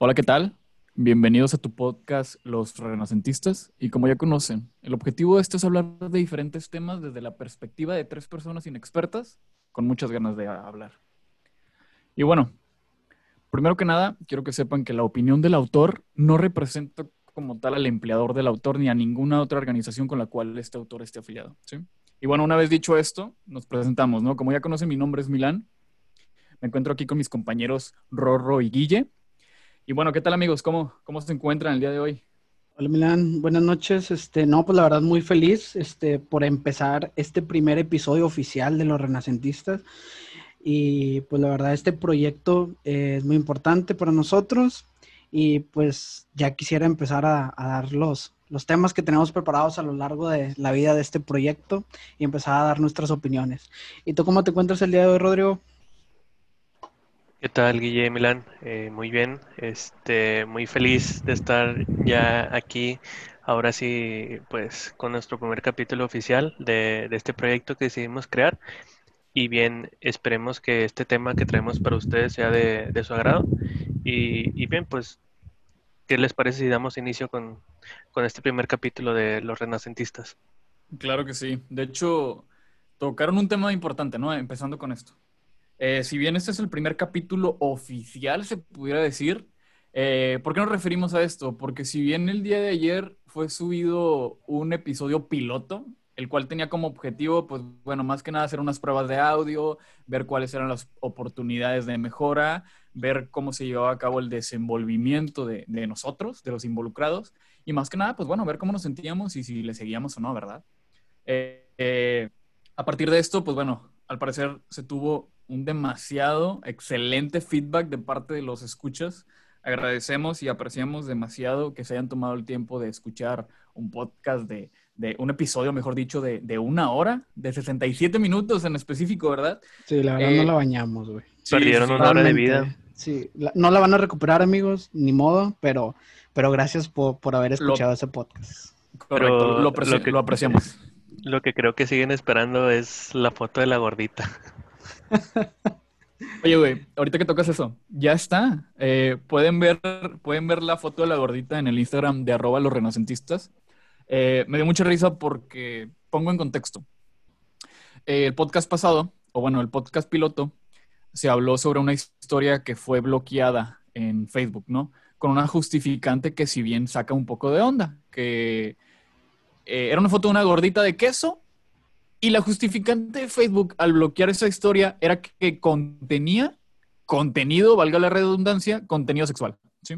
Hola, ¿qué tal? Bienvenidos a tu podcast Los Renacentistas. Y como ya conocen, el objetivo de esto es hablar de diferentes temas desde la perspectiva de tres personas inexpertas con muchas ganas de hablar. Y bueno, primero que nada, quiero que sepan que la opinión del autor no representa como tal al empleador del autor ni a ninguna otra organización con la cual este autor esté afiliado. ¿sí? Y bueno, una vez dicho esto, nos presentamos, ¿no? Como ya conocen, mi nombre es Milán. Me encuentro aquí con mis compañeros Rorro y Guille. Y bueno, ¿qué tal amigos? ¿Cómo, cómo se encuentran el día de hoy? Hola Milán, buenas noches. Este, no, pues la verdad muy feliz este, por empezar este primer episodio oficial de los Renacentistas. Y pues la verdad este proyecto es muy importante para nosotros y pues ya quisiera empezar a, a dar los, los temas que tenemos preparados a lo largo de la vida de este proyecto y empezar a dar nuestras opiniones. ¿Y tú cómo te encuentras el día de hoy, Rodrigo? ¿Qué tal, Guille Milán? Eh, muy bien, este, muy feliz de estar ya aquí, ahora sí, pues con nuestro primer capítulo oficial de, de este proyecto que decidimos crear. Y bien, esperemos que este tema que traemos para ustedes sea de, de su agrado. Y, y, bien, pues, ¿qué les parece si damos inicio con, con este primer capítulo de Los Renacentistas? Claro que sí. De hecho, tocaron un tema importante, ¿no? Empezando con esto. Eh, si bien este es el primer capítulo oficial, se pudiera decir, eh, ¿por qué nos referimos a esto? Porque si bien el día de ayer fue subido un episodio piloto, el cual tenía como objetivo, pues bueno, más que nada hacer unas pruebas de audio, ver cuáles eran las oportunidades de mejora, ver cómo se llevaba a cabo el desenvolvimiento de, de nosotros, de los involucrados, y más que nada, pues bueno, ver cómo nos sentíamos y si le seguíamos o no, ¿verdad? Eh, eh, a partir de esto, pues bueno, al parecer se tuvo un demasiado excelente feedback de parte de los escuchas. Agradecemos y apreciamos demasiado que se hayan tomado el tiempo de escuchar un podcast de, de un episodio, mejor dicho, de, de, una hora, de 67 minutos en específico, ¿verdad? Sí, la verdad eh, no la bañamos, güey. Sí, Perdieron una hora de vida. Sí, la, no la van a recuperar, amigos, ni modo, pero, pero gracias por, por haber escuchado lo, ese podcast. Correcto, pero lo, lo, que, lo apreciamos. Lo que creo que siguen esperando es la foto de la gordita. Oye, güey, ahorita que tocas eso, ya está. Eh, pueden, ver, pueden ver la foto de la gordita en el Instagram de arroba los renacentistas. Eh, me dio mucha risa porque pongo en contexto. Eh, el podcast pasado, o bueno, el podcast piloto, se habló sobre una historia que fue bloqueada en Facebook, ¿no? Con una justificante que si bien saca un poco de onda, que era una foto de una gordita de queso y la justificante de Facebook al bloquear esa historia era que contenía contenido, valga la redundancia, contenido sexual. ¿sí?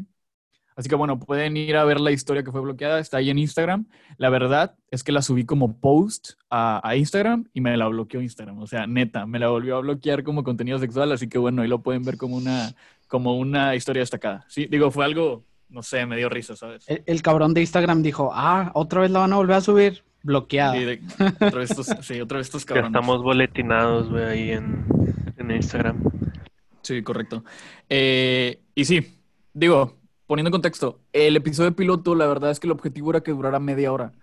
Así que bueno, pueden ir a ver la historia que fue bloqueada, está ahí en Instagram. La verdad es que la subí como post a, Instagram y me la bloqueó Instagram. O sea, neta, me la volvió a bloquear como contenido sexual, así que bueno, ahí lo pueden ver como una, como una historia destacada. Sí, digo, fue algo, no sé, me dio risa, ¿sabes? El, el cabrón de Instagram dijo, ah, otra vez la van a volver a subir. Bloqueado. Sí, de, otra vez estos, sí, otra vez estos cabrones. Ya estamos boletinados, güey, ahí en, en, Instagram. Sí, correcto. Eh, y sí, digo, poniendo en contexto, el episodio piloto, la verdad es que el objetivo era que durara media hora.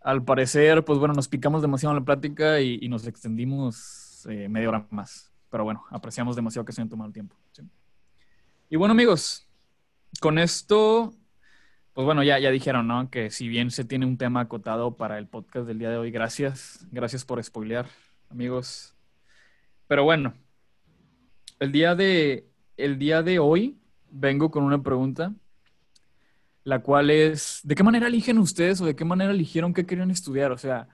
Al parecer, pues bueno, nos picamos demasiado en la plática y, y nos extendimos eh, media hora más. Pero bueno, apreciamos demasiado que se hayan tomado el tiempo. ¿sí? Y bueno, amigos, con esto pues bueno, ya, ya dijeron, ¿no? Que si bien se tiene un tema acotado para el podcast del día de hoy, gracias. Gracias por spoilear, amigos. Pero bueno, el día de, el día de hoy vengo con una pregunta, la cual es, ¿de qué manera eligen ustedes o de qué manera eligieron qué querían estudiar? O sea,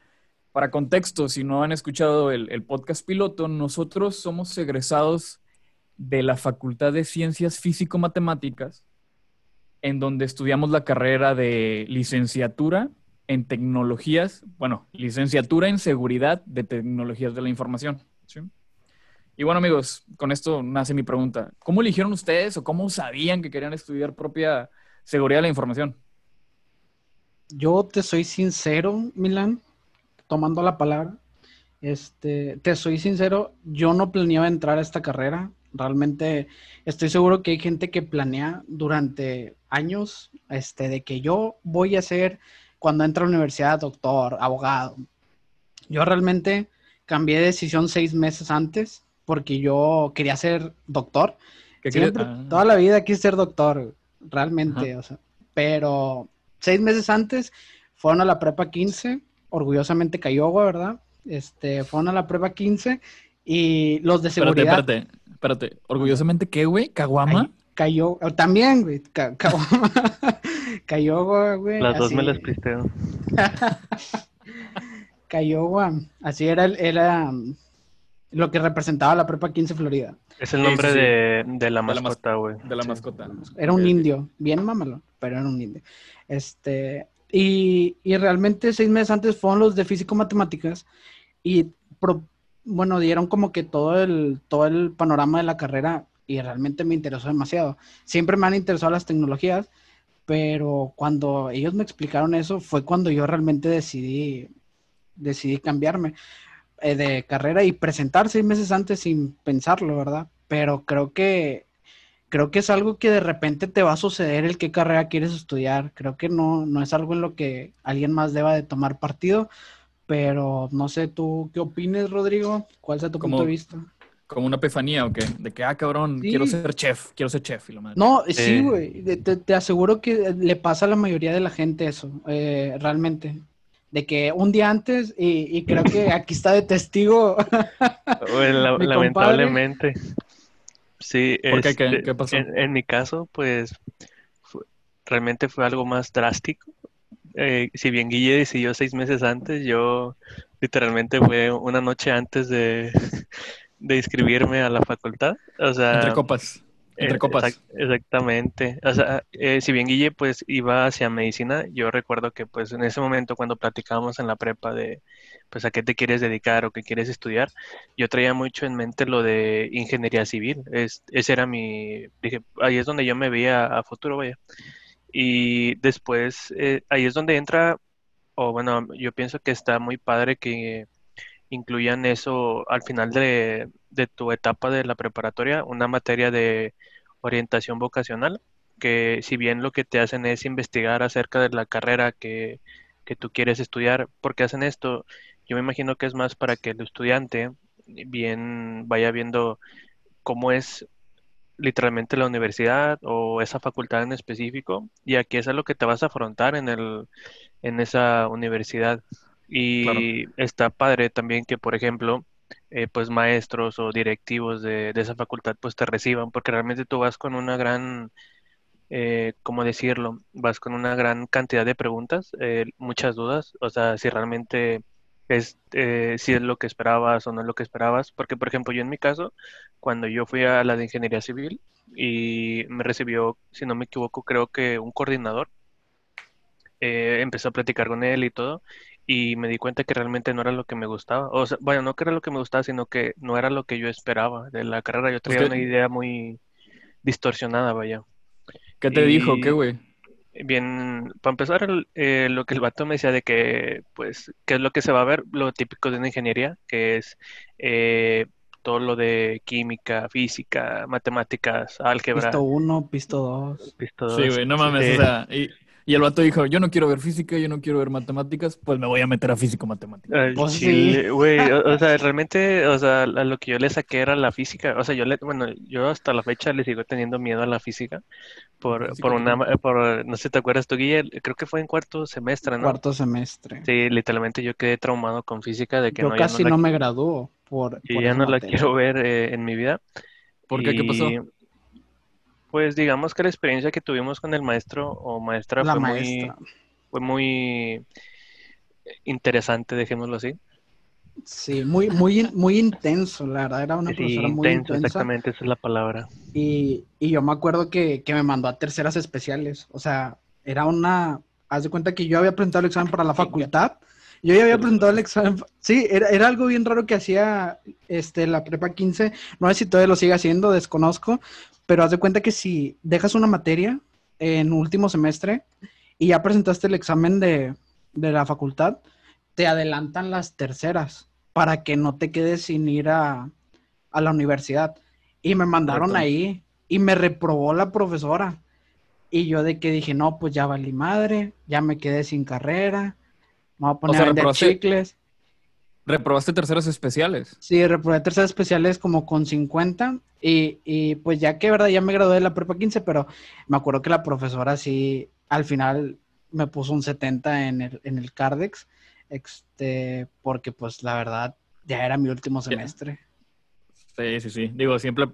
para contexto, si no han escuchado el, el podcast piloto, nosotros somos egresados de la Facultad de Ciencias Físico-Matemáticas en donde estudiamos la carrera de licenciatura en tecnologías, bueno, licenciatura en seguridad de tecnologías de la información. Y bueno, amigos, con esto nace mi pregunta. ¿Cómo eligieron ustedes o cómo sabían que querían estudiar propia seguridad de la información? Yo te soy sincero, Milan, tomando la palabra. Este, te soy sincero, yo no planeaba entrar a esta carrera. Realmente estoy seguro que hay gente que planea durante años este, de que yo voy a ser, cuando entro a la universidad, doctor, abogado. Yo realmente cambié de decisión seis meses antes porque yo quería ser doctor. Siempre, ah. Toda la vida quise ser doctor. realmente, o sea, pero seis meses antes fueron a la prepa 15, orgullosamente Cayoga, ¿verdad? Este, fueron a la prepa 15 y los de seguridad. Espérate, espérate, espérate. ¿Orgullosamente qué, güey? ¿Caguama? Cayó, también, güey. Cayoga, güey. Las dos me las pristeo. Cayoga, así era, era um, lo que representaba la prepa 15 Florida. Es el nombre sí, sí. De, de la mascota, güey. De la mascota. Era un indio, bien mámalo, pero era un indio. Este, y, y realmente seis meses antes fueron los de físico-matemáticas y, pro- bueno, dieron como que todo el, todo el panorama de la carrera y realmente me interesó demasiado. Siempre me han interesado las tecnologías, pero cuando ellos me explicaron eso fue cuando yo realmente decidí, decidí cambiarme eh, de carrera y presentar seis meses antes sin pensarlo, ¿verdad? Pero creo que creo que es algo que de repente te va a suceder el qué carrera quieres estudiar. Creo que no, no es algo en lo que alguien más deba de tomar partido, pero no sé tú qué opines, Rodrigo, cuál sea tu Como- punto de vista. Como una epifanía, ¿o qué? De que, ah, cabrón, Sí. quiero ser chef, quiero ser chef. Y lo. No, sí, Eh. güey, te, te aseguro que le pasa a la mayoría de la gente eso, eh, realmente. De que un día antes, y, y creo que aquí está de testigo, la- lamentablemente. Sí, ¿Por qué? ¿Qué- este, qué pasó? En, en mi caso, pues fue- realmente fue algo más drástico. Eh, si bien Guille decidió seis meses antes, yo literalmente fue una noche antes de, de inscribirme a la facultad. O sea, Entre copas. Entre eh, copas. exact- exactamente. O sea, eh, si bien Guille pues iba hacia medicina, yo recuerdo que pues en ese momento cuando platicábamos en la prepa de pues a qué te quieres dedicar o qué quieres estudiar, yo traía mucho en mente lo de ingeniería civil. Es, ese era mi, dije, ahí es donde yo me veía a futuro, vaya. Y después, eh, ahí es donde entra, o bueno, yo pienso que está muy padre que incluyan eso al final de, de tu etapa de la preparatoria, una materia de orientación vocacional, que si bien lo que te hacen es investigar acerca de la carrera que, que tú quieres estudiar, ¿por qué hacen esto? Yo me imagino que es más para que el estudiante bien vaya viendo cómo es literalmente la universidad o esa facultad en específico y a qué es a lo que te vas a afrontar en el, en esa universidad. Y Claro. está padre también que, por ejemplo, eh, pues maestros o directivos de, de esa facultad pues te reciban, porque realmente tú vas con una gran, eh, ¿cómo decirlo? Vas con una gran cantidad de preguntas, eh, muchas dudas, o sea, si realmente es, eh, si es lo que esperabas o no es lo que esperabas, porque por ejemplo yo en mi caso, cuando yo fui a la de ingeniería civil y me recibió, si no me equivoco, creo que un coordinador, eh, empezó a platicar con él y todo, y me di cuenta que realmente no era lo que me gustaba. O sea, bueno, no que era lo que me gustaba, sino que no era lo que yo esperaba de la carrera. Yo Pues traía que- una idea muy distorsionada, vaya. ¿Qué te dijo? ¿Qué, güey? Bien, para empezar, el- eh, lo que el vato me decía de que, pues, qué es lo que se va a ver, lo típico de una ingeniería, que es eh, todo lo de química, física, matemáticas, álgebra, pisto uno, pisto dos. pisto Sí, dos, güey, no mames. eh, O sea, y, y el vato dijo, yo no quiero ver física, yo no quiero ver matemáticas, pues me voy a meter a físico-matemáticas. Al Pues sí. güey, o, o sea, realmente, o sea, a lo que yo le saqué era la física, o sea, yo le, bueno, yo hasta la fecha le sigo teniendo miedo a la física por, Física, por una, ¿no? por, no sé, ¿te acuerdas tú, Guille? Creo que fue en cuarto semestre, ¿no? Cuarto semestre. Sí, literalmente yo quedé traumado con física de que Yo no, casi no no, la, me graduó por, y por ya no la quiero ver eh, en mi vida. ¿Por qué? ¿Qué pasó? Pues digamos que la experiencia que tuvimos con el maestro o maestra La fue muy, fue muy interesante, dejémoslo así. Sí, muy, muy, muy intenso, la verdad, era una Sí, profesora muy intenso, intensa. exactamente, esa es la palabra. Y, y yo me acuerdo que, que me mandó a terceras especiales. O sea, era una. Haz de cuenta que yo había presentado el examen para la facultad. Yo ya había presentado el examen. Sí, era, era algo bien raro que hacía este, la prepa 15. No sé si todavía lo sigue haciendo, desconozco. Pero haz de cuenta que si dejas una materia en último semestre y ya presentaste el examen de, de la facultad, te adelantan las terceras para que no te quedes sin ir a, a la universidad. Y me mandaron Correcto. ahí y me reprobó la profesora. Y yo de que dije, no, pues ya valí madre, ya me quedé sin carrera, me voy a poner sea, a vender chicles. Reprobaste terceras especiales. Sí, reprobé terceras especiales como con 50 y, y pues ya que, ¿verdad? Ya me gradué de la prepa 15, pero me acuerdo que la profesora sí, al final me puso un 70 en el, en el Cardex, este, porque pues la verdad ya era mi último semestre. Sí, sí, sí. Digo, siempre,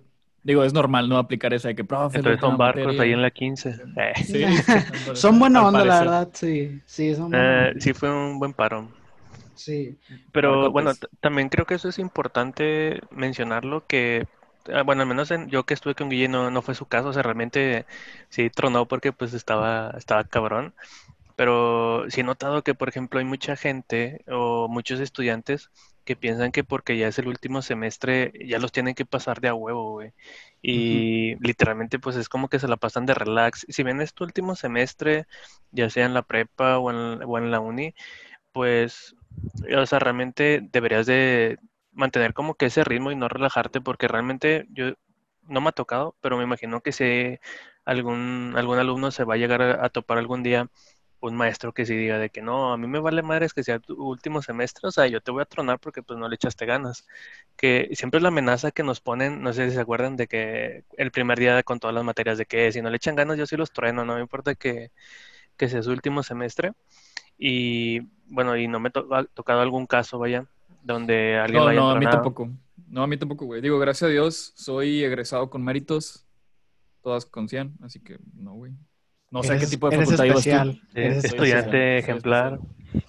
digo, es normal no aplicar esa de que, profe, Entonces son barcos materia". ahí en la 15. Eh, Sí, son buena onda, la verdad, sí, sí, son buena eh, onda, sí fue un buen paro. Sí. Pero bueno, t- también creo que eso es importante mencionarlo, que, ah, bueno, al menos en- yo que estuve con Guille no, no fue su caso, o sea, realmente sí tronó porque pues estaba, estaba cabrón, pero sí he notado que, por ejemplo, hay mucha gente o muchos estudiantes que piensan que porque ya es el último semestre ya los tienen que pasar de a huevo, güey. Y literalmente pues es como que se la pasan de relax. Si bien es tu último semestre, ya sea en la prepa o en, o en la uni, pues o sea, realmente deberías de mantener como que ese ritmo y no relajarte porque realmente yo no me ha tocado, pero me imagino que si algún, algún alumno se va a llegar a, topar algún día un maestro que sí diga de que no, a mí me vale madres que sea tu último semestre, o sea, yo te voy a tronar porque pues no le echaste ganas. Que siempre es la amenaza que nos ponen, no sé si se acuerdan de que el primer día con todas las materias de que si no le echan ganas yo sí los trueno, no me importa que, que sea su último semestre. Y bueno, y no me to- ha tocado algún caso, vaya, donde alguien lo No, haya no, a mí tampoco. No, a mí tampoco, güey. Digo, gracias a Dios, soy egresado con méritos, todas con 100, así que no, güey. No sé qué tipo de facultad tú. especial. Eres especial. estudiante especial, soy ejemplar.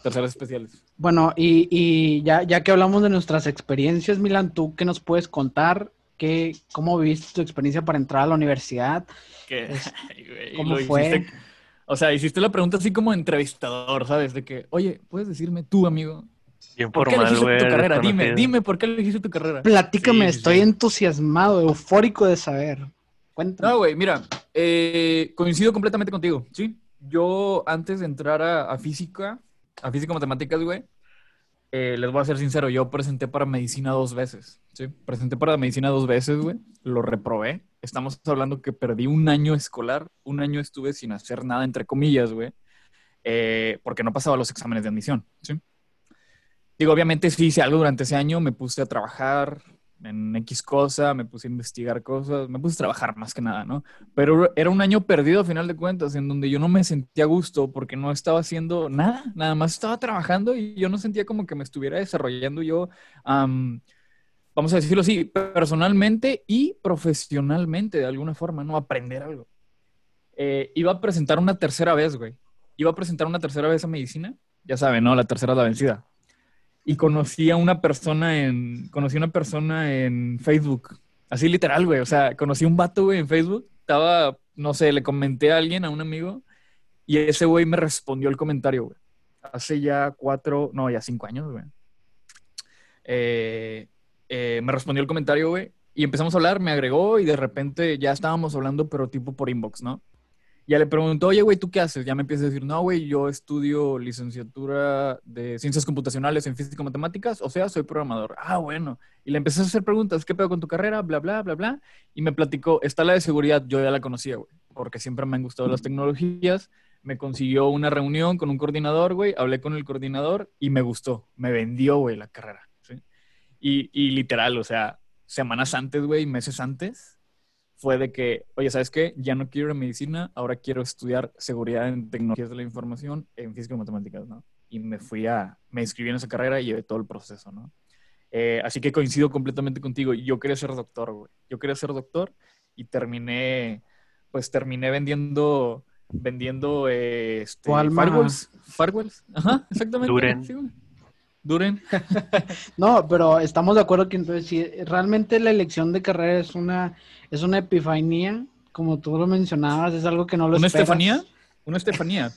Terceras especiales. Bueno, y, y ya, ya que hablamos de nuestras experiencias, Milan, ¿tú qué nos puedes contar? ¿Qué, ¿Cómo viviste tu experiencia para entrar a la universidad? ¿Qué? ¿Cómo lo fue? hiciste- O sea, hiciste la pregunta así como entrevistador, ¿sabes? De que, oye, ¿puedes decirme tú, amigo? Bien ¿Por qué formal, elegiste güey. tu carrera? Dime, dime por qué elegiste tu carrera. Platícame, sí, estoy sí. entusiasmado, eufórico de saber. Cuéntame. No, güey, mira, eh, coincido completamente contigo, ¿sí? Yo antes de entrar a, a física, a física matemáticas, güey, eh, les voy a ser sincero, yo presenté para medicina dos veces, ¿sí? Presenté para medicina dos veces, güey, lo reprobé. Estamos hablando que perdí un año escolar, un año estuve sin hacer nada, entre comillas, güey, eh, porque no pasaba los exámenes de admisión, ¿sí? Digo, obviamente sí hice algo durante ese año, me puse a trabajar en X cosa, me puse a investigar cosas, me puse a trabajar más que nada, ¿no? Pero era un año perdido a final de cuentas, en donde yo no me sentía a gusto porque no estaba haciendo nada, nada más estaba trabajando y yo no sentía como que me estuviera desarrollando yo, am, vamos a decirlo así, personalmente y profesionalmente de alguna forma, ¿no? Aprender algo. Eh, iba a presentar una tercera vez, güey. Iba a presentar una tercera vez a medicina, ya saben, ¿no? La tercera es la vencida. Y conocí a una persona en, conocí a una persona en Facebook, así literal, güey. O sea, conocí a un vato, güey, en Facebook. Estaba, no sé, le comenté a alguien, a un amigo, y ese güey me respondió el comentario, güey. Hace ya cuatro, no, ya cinco años, güey. Eh, eh, me respondió el comentario, güey, y empezamos a hablar, me agregó y de repente ya estábamos hablando, pero tipo por inbox, ¿no? Ya le preguntó, oye, güey, ¿tú qué haces? Ya me empieza a decir, no, güey, yo estudio licenciatura de ciencias computacionales en física y matemáticas, o sea, soy programador. Ah, bueno. Y le empecé a hacer preguntas, ¿qué pedo con tu carrera? Bla, bla, bla, bla. Y me platicó, está la de seguridad, yo ya la conocía, güey, porque siempre me han gustado las tecnologías. Me consiguió una reunión con un coordinador, güey, hablé con el coordinador y me gustó, me vendió, güey, la carrera. ¿sí? Y, y literal, o sea, semanas antes, güey, meses antes, fue de que, oye, ¿sabes qué? Ya no quiero ir a medicina, ahora quiero estudiar seguridad en tecnologías de la información en física y matemáticas, ¿no? Y me fui a, me inscribí en esa carrera y llevé todo el proceso, ¿no? Eh, así que coincido completamente contigo. Yo quería ser doctor, güey. Yo quería ser doctor y terminé, pues terminé vendiendo, vendiendo, eh, este, firewalls. Firewalls, ajá, exactamente. Duren. sí, güey. Duren. No, pero estamos de acuerdo que entonces si realmente la elección de carrera es una, es una epifanía, como tú lo mencionabas, es algo que no lo ¿Una esperas. Estefanía? Una Estefanía.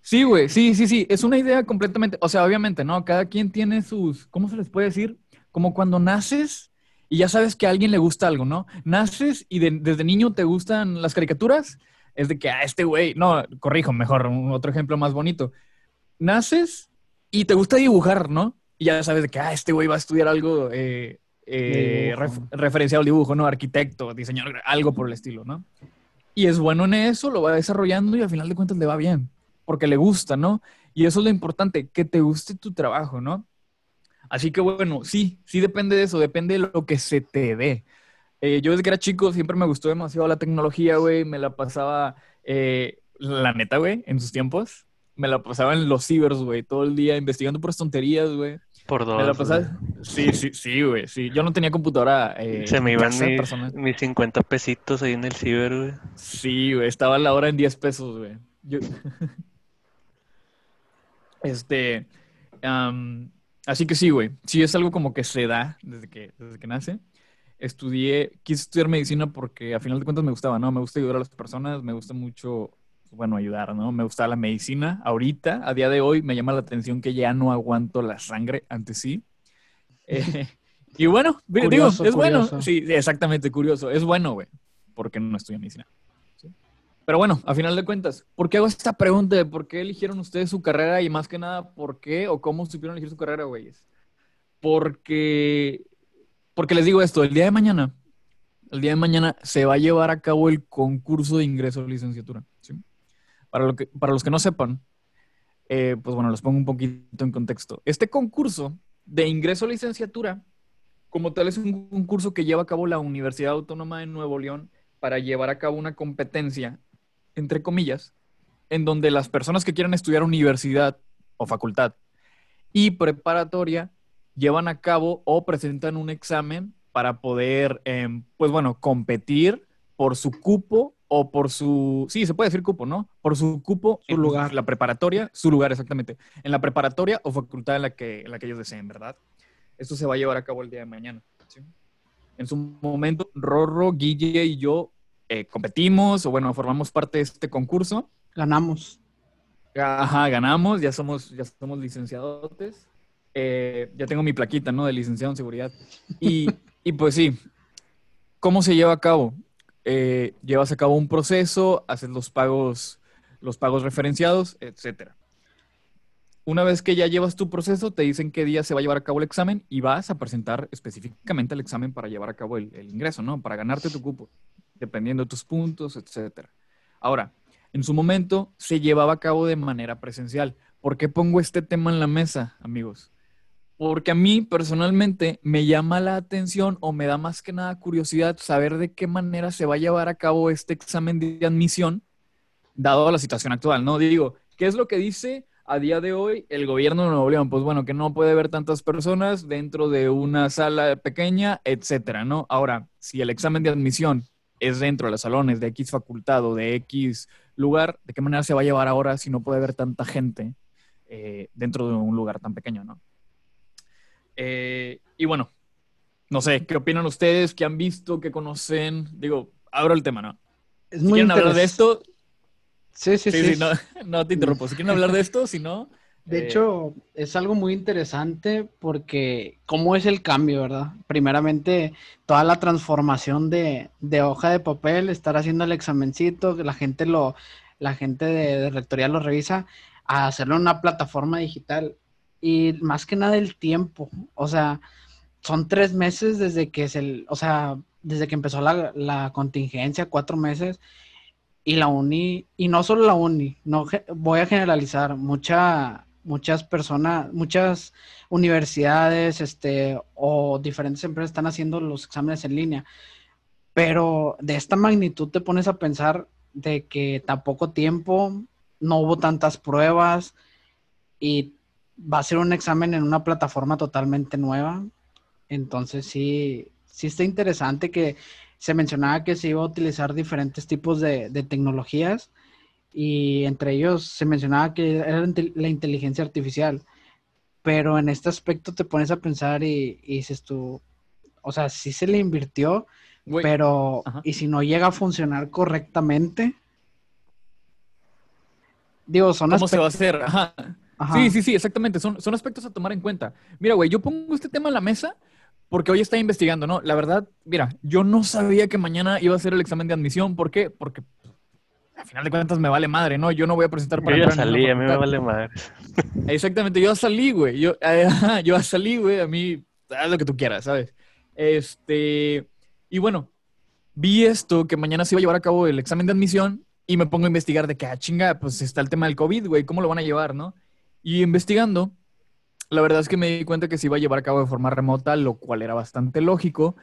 Sí, güey, sí, sí, sí. Es una idea completamente. O sea, obviamente, ¿no? Cada quien tiene sus. ¿Cómo se les puede decir? Como cuando naces y ya sabes que a alguien le gusta algo, ¿no? Naces y de- desde niño te gustan las caricaturas. Es de que, ah, este güey. No, corrijo, mejor, un otro ejemplo más bonito. Naces y te gusta dibujar, ¿no? Y ya sabes de que, ah, este güey va a estudiar algo eh, eh, ref- referenciado al dibujo, ¿no? Arquitecto, diseñador, algo por el estilo, ¿no? Y es bueno en eso, lo va desarrollando y al final de cuentas le va bien, porque le gusta, ¿no? Y eso es lo importante, que te guste tu trabajo, ¿no? Así que bueno, sí, sí depende de eso, depende de lo que se te dé. Eh, yo desde que era chico siempre me gustó demasiado la tecnología, güey. Me la pasaba, eh, la neta, güey, en sus tiempos. Me la pasaba en los cibers, güey, todo el día investigando por tonterías, güey. Por dos. Me la pasaba... Sí, sí, sí, güey. Sí. Yo no tenía computadora. Eh, Se me iban mis, mis 50 pesitos ahí en el ciber, güey. Sí, güey, estaba la hora en 10 pesos, güey. Yo- este, así que sí, güey, sí es algo como que se da desde que, desde que nace. Estudié, quise estudiar medicina porque a final de cuentas me gustaba, ¿no? Me gusta ayudar a las personas, me gusta mucho, bueno, ayudar, ¿no? Me gusta la medicina. Ahorita, a día de hoy, me llama la atención que ya no aguanto la sangre, antes sí. Eh, y bueno, digo, Curioso, es bueno. Sí, exactamente, curioso. Es bueno, güey, porque no estudio medicina. ¿sí? Pero bueno, a final de cuentas, ¿por qué hago esta pregunta de por qué eligieron ustedes su carrera y más que nada, por qué o cómo supieron elegir su carrera, güeyes? Porque, porque les digo esto, el día de mañana, el día de mañana se va a llevar a cabo el concurso de ingreso a licenciatura. ¿sí? Para, lo que, para los que no sepan, eh, pues bueno, los pongo un poquito en contexto. Este concurso de ingreso a licenciatura, como tal, es un concurso que lleva a cabo la Universidad Autónoma de Nuevo León para llevar a cabo una competencia, entre comillas, en donde las personas que quieran estudiar universidad o facultad y preparatoria llevan a cabo o presentan un examen para poder, em, pues bueno, competir por su cupo o por su, sí, se puede decir cupo, ¿no? Por su cupo Su en lugar. la preparatoria, su lugar exactamente, en la preparatoria o facultad en la que, en la que ellos deseen, ¿verdad? Esto se va a llevar a cabo el día de mañana. ¿sí? En su momento, Rorro, Guille y yo eh, competimos o bueno, formamos parte de este concurso. Ganamos. Ajá, ganamos, ya somos, ya somos licenciadotes. Eh, ya tengo mi plaquita, ¿no? De licenciado en seguridad. Y, y pues sí, ¿cómo se lleva a cabo? Eh, llevas a cabo un proceso, haces los pagos, los pagos referenciados, etcétera. Una vez que ya llevas tu proceso, te dicen qué día se va a llevar a cabo el examen y vas a presentar específicamente el examen para llevar a cabo el, ingreso, ¿no? Para ganarte tu cupo, dependiendo de tus puntos, etcétera. Ahora, en su momento se llevaba a cabo de manera presencial. ¿Por qué pongo este tema en la mesa, amigos? Porque a mí personalmente me llama la atención o me da más que nada curiosidad saber de qué manera se va a llevar a cabo este examen de admisión, dado la situación actual, ¿no? Digo, ¿qué es lo que dice a día de hoy el gobierno de Nuevo León? Pues bueno, que no puede haber tantas personas dentro de una sala pequeña, etcétera, ¿no? Ahora, si el examen de admisión es dentro de los salones de X facultad o de X lugar, ¿de qué manera se va a llevar ahora si no puede haber tanta gente eh, dentro de un lugar tan pequeño, ¿no? Eh, y bueno, no sé, ¿qué opinan ustedes? ¿Qué han visto? ¿Qué conocen? Digo, abro el tema, ¿no? Es Si muy quieren hablar de esto, Sí, sí, sí, sí. sí, no, no te interrumpo. Si quieren hablar de esto, si no... De eh, hecho, es algo muy interesante porque cómo es el cambio, ¿verdad? Primeramente, toda la transformación de, de hoja de papel, estar haciendo el examencito, que la gente lo, la gente de, de rectoría lo revisa, a hacerlo en una plataforma digital. Y más que nada el tiempo. O sea, son tres meses desde que es el, o sea, desde que empezó la, la contingencia, cuatro meses. Y la uni, y no solo la uni, no voy a generalizar, mucha, muchas personas, muchas universidades, este, o diferentes empresas están haciendo los exámenes en línea. Pero de esta magnitud te pones a pensar de que tan poco tiempo, no hubo tantas pruebas y va a ser un examen en una plataforma totalmente nueva. Entonces sí, sí está interesante que se mencionaba que se iba a utilizar diferentes tipos de, de tecnologías y entre ellos se mencionaba que era la inte- la inteligencia artificial. Pero en este aspecto te pones a pensar y, y dices tú, o sea, sí se le invirtió, pero Ajá. ¿y si no llega a funcionar correctamente? Digo, son ¿Cómo se va a hacer? Ajá. Ajá. Sí, sí, sí, exactamente. Son, son aspectos a tomar en cuenta. Mira, güey, yo pongo este tema en la mesa porque hoy está investigando, ¿no? La verdad, mira, yo no sabía que mañana iba a ser el examen de admisión. ¿Por qué? Porque al final de cuentas me vale madre, ¿no? Yo no voy a presentar Yo para ya entrar en salí, a mí me vale madre. Exactamente, yo ya salí, güey. Yo, eh, yo ya salí, güey. A mí, haz lo que tú quieras, ¿sabes? Este, y bueno, vi esto que mañana se iba a llevar a cabo el examen de admisión y me pongo a investigar de que, ah, chinga, pues está el tema del COVID, güey, ¿cómo lo van a llevar, no? Y investigando, La verdad es que me di cuenta que se iba a llevar a cabo de forma remota, lo cual era bastante lógico.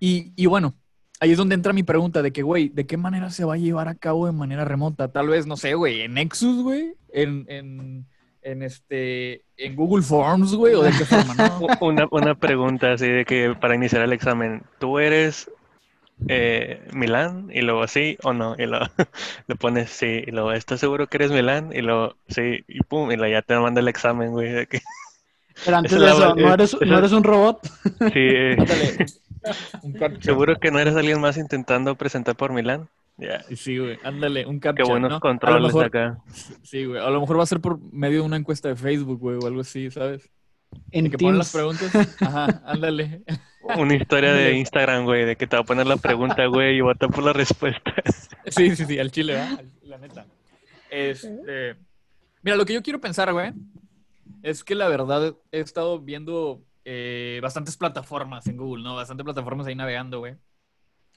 Y, y bueno, ahí es donde entra mi pregunta de que, güey, ¿de qué manera se va a llevar a cabo de manera remota? Tal vez, no sé, güey, en Nexus, güey, en, en, en, este, en Google Forms, güey, o de qué forma, ¿no? Una, una pregunta así de que para iniciar el examen, ¿tú eres eh, Milán? Y luego sí o no, y luego le pones sí, y luego ¿estás seguro que eres Milán? Y luego sí, y pum, y luego ya te manda el examen, güey, de que Pero antes Esa de la- eso, ¿no eres, esa- ¿no eres un robot? sí, eh, Ándale, un seguro que no eres alguien más intentando presentar por Milán. Ya, Sí, güey, ándale, un captcha, qué buenos controles mejor- acá. Sí, güey, a lo mejor va a ser por medio de una encuesta de Facebook, güey, o algo así, ¿sabes? En De que ponen las preguntas. Ajá, ándale. Una historia de. Instagram, güey, de que te va a poner la pregunta, güey, y vota por la respuesta. Sí, sí, sí, al chile, ¿verdad? La neta. Este, mira, lo que yo quiero pensar, güey, es que la verdad he estado viendo eh, bastantes plataformas en Google, ¿no? Bastantes plataformas ahí navegando, güey.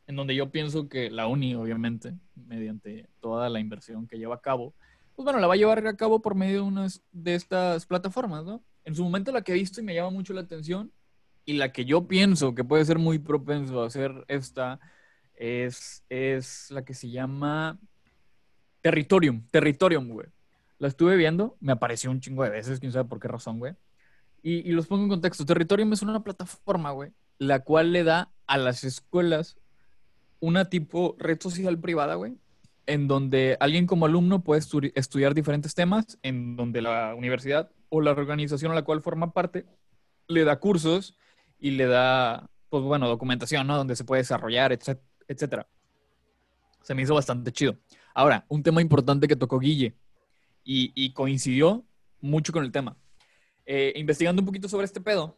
En donde yo pienso que la uni, obviamente, mediante toda la inversión que lleva a cabo, pues bueno, la va a llevar a cabo por medio de unas de estas plataformas, ¿no? En su momento la que he visto y me llama mucho la atención y la que yo pienso que puede ser muy propenso a hacer esta es, es la que se llama Territorium. Territorium, güey. La estuve viendo, me apareció un chingo de veces, quién sabe por qué razón, güey. Y, y los pongo en contexto. Territorium es una plataforma, güey, la cual le da a las escuelas una tipo red social privada, güey, en donde alguien como alumno puede estu- estudiar diferentes temas, en donde la universidad o la organización a la cual forma parte le da cursos y le da, pues bueno, documentación, ¿no? Donde se puede desarrollar, etc- etcétera. Se me hizo bastante chido. Ahora, un tema importante que tocó Guille y, coincidió mucho con el tema. Eh, investigando un poquito sobre este pedo,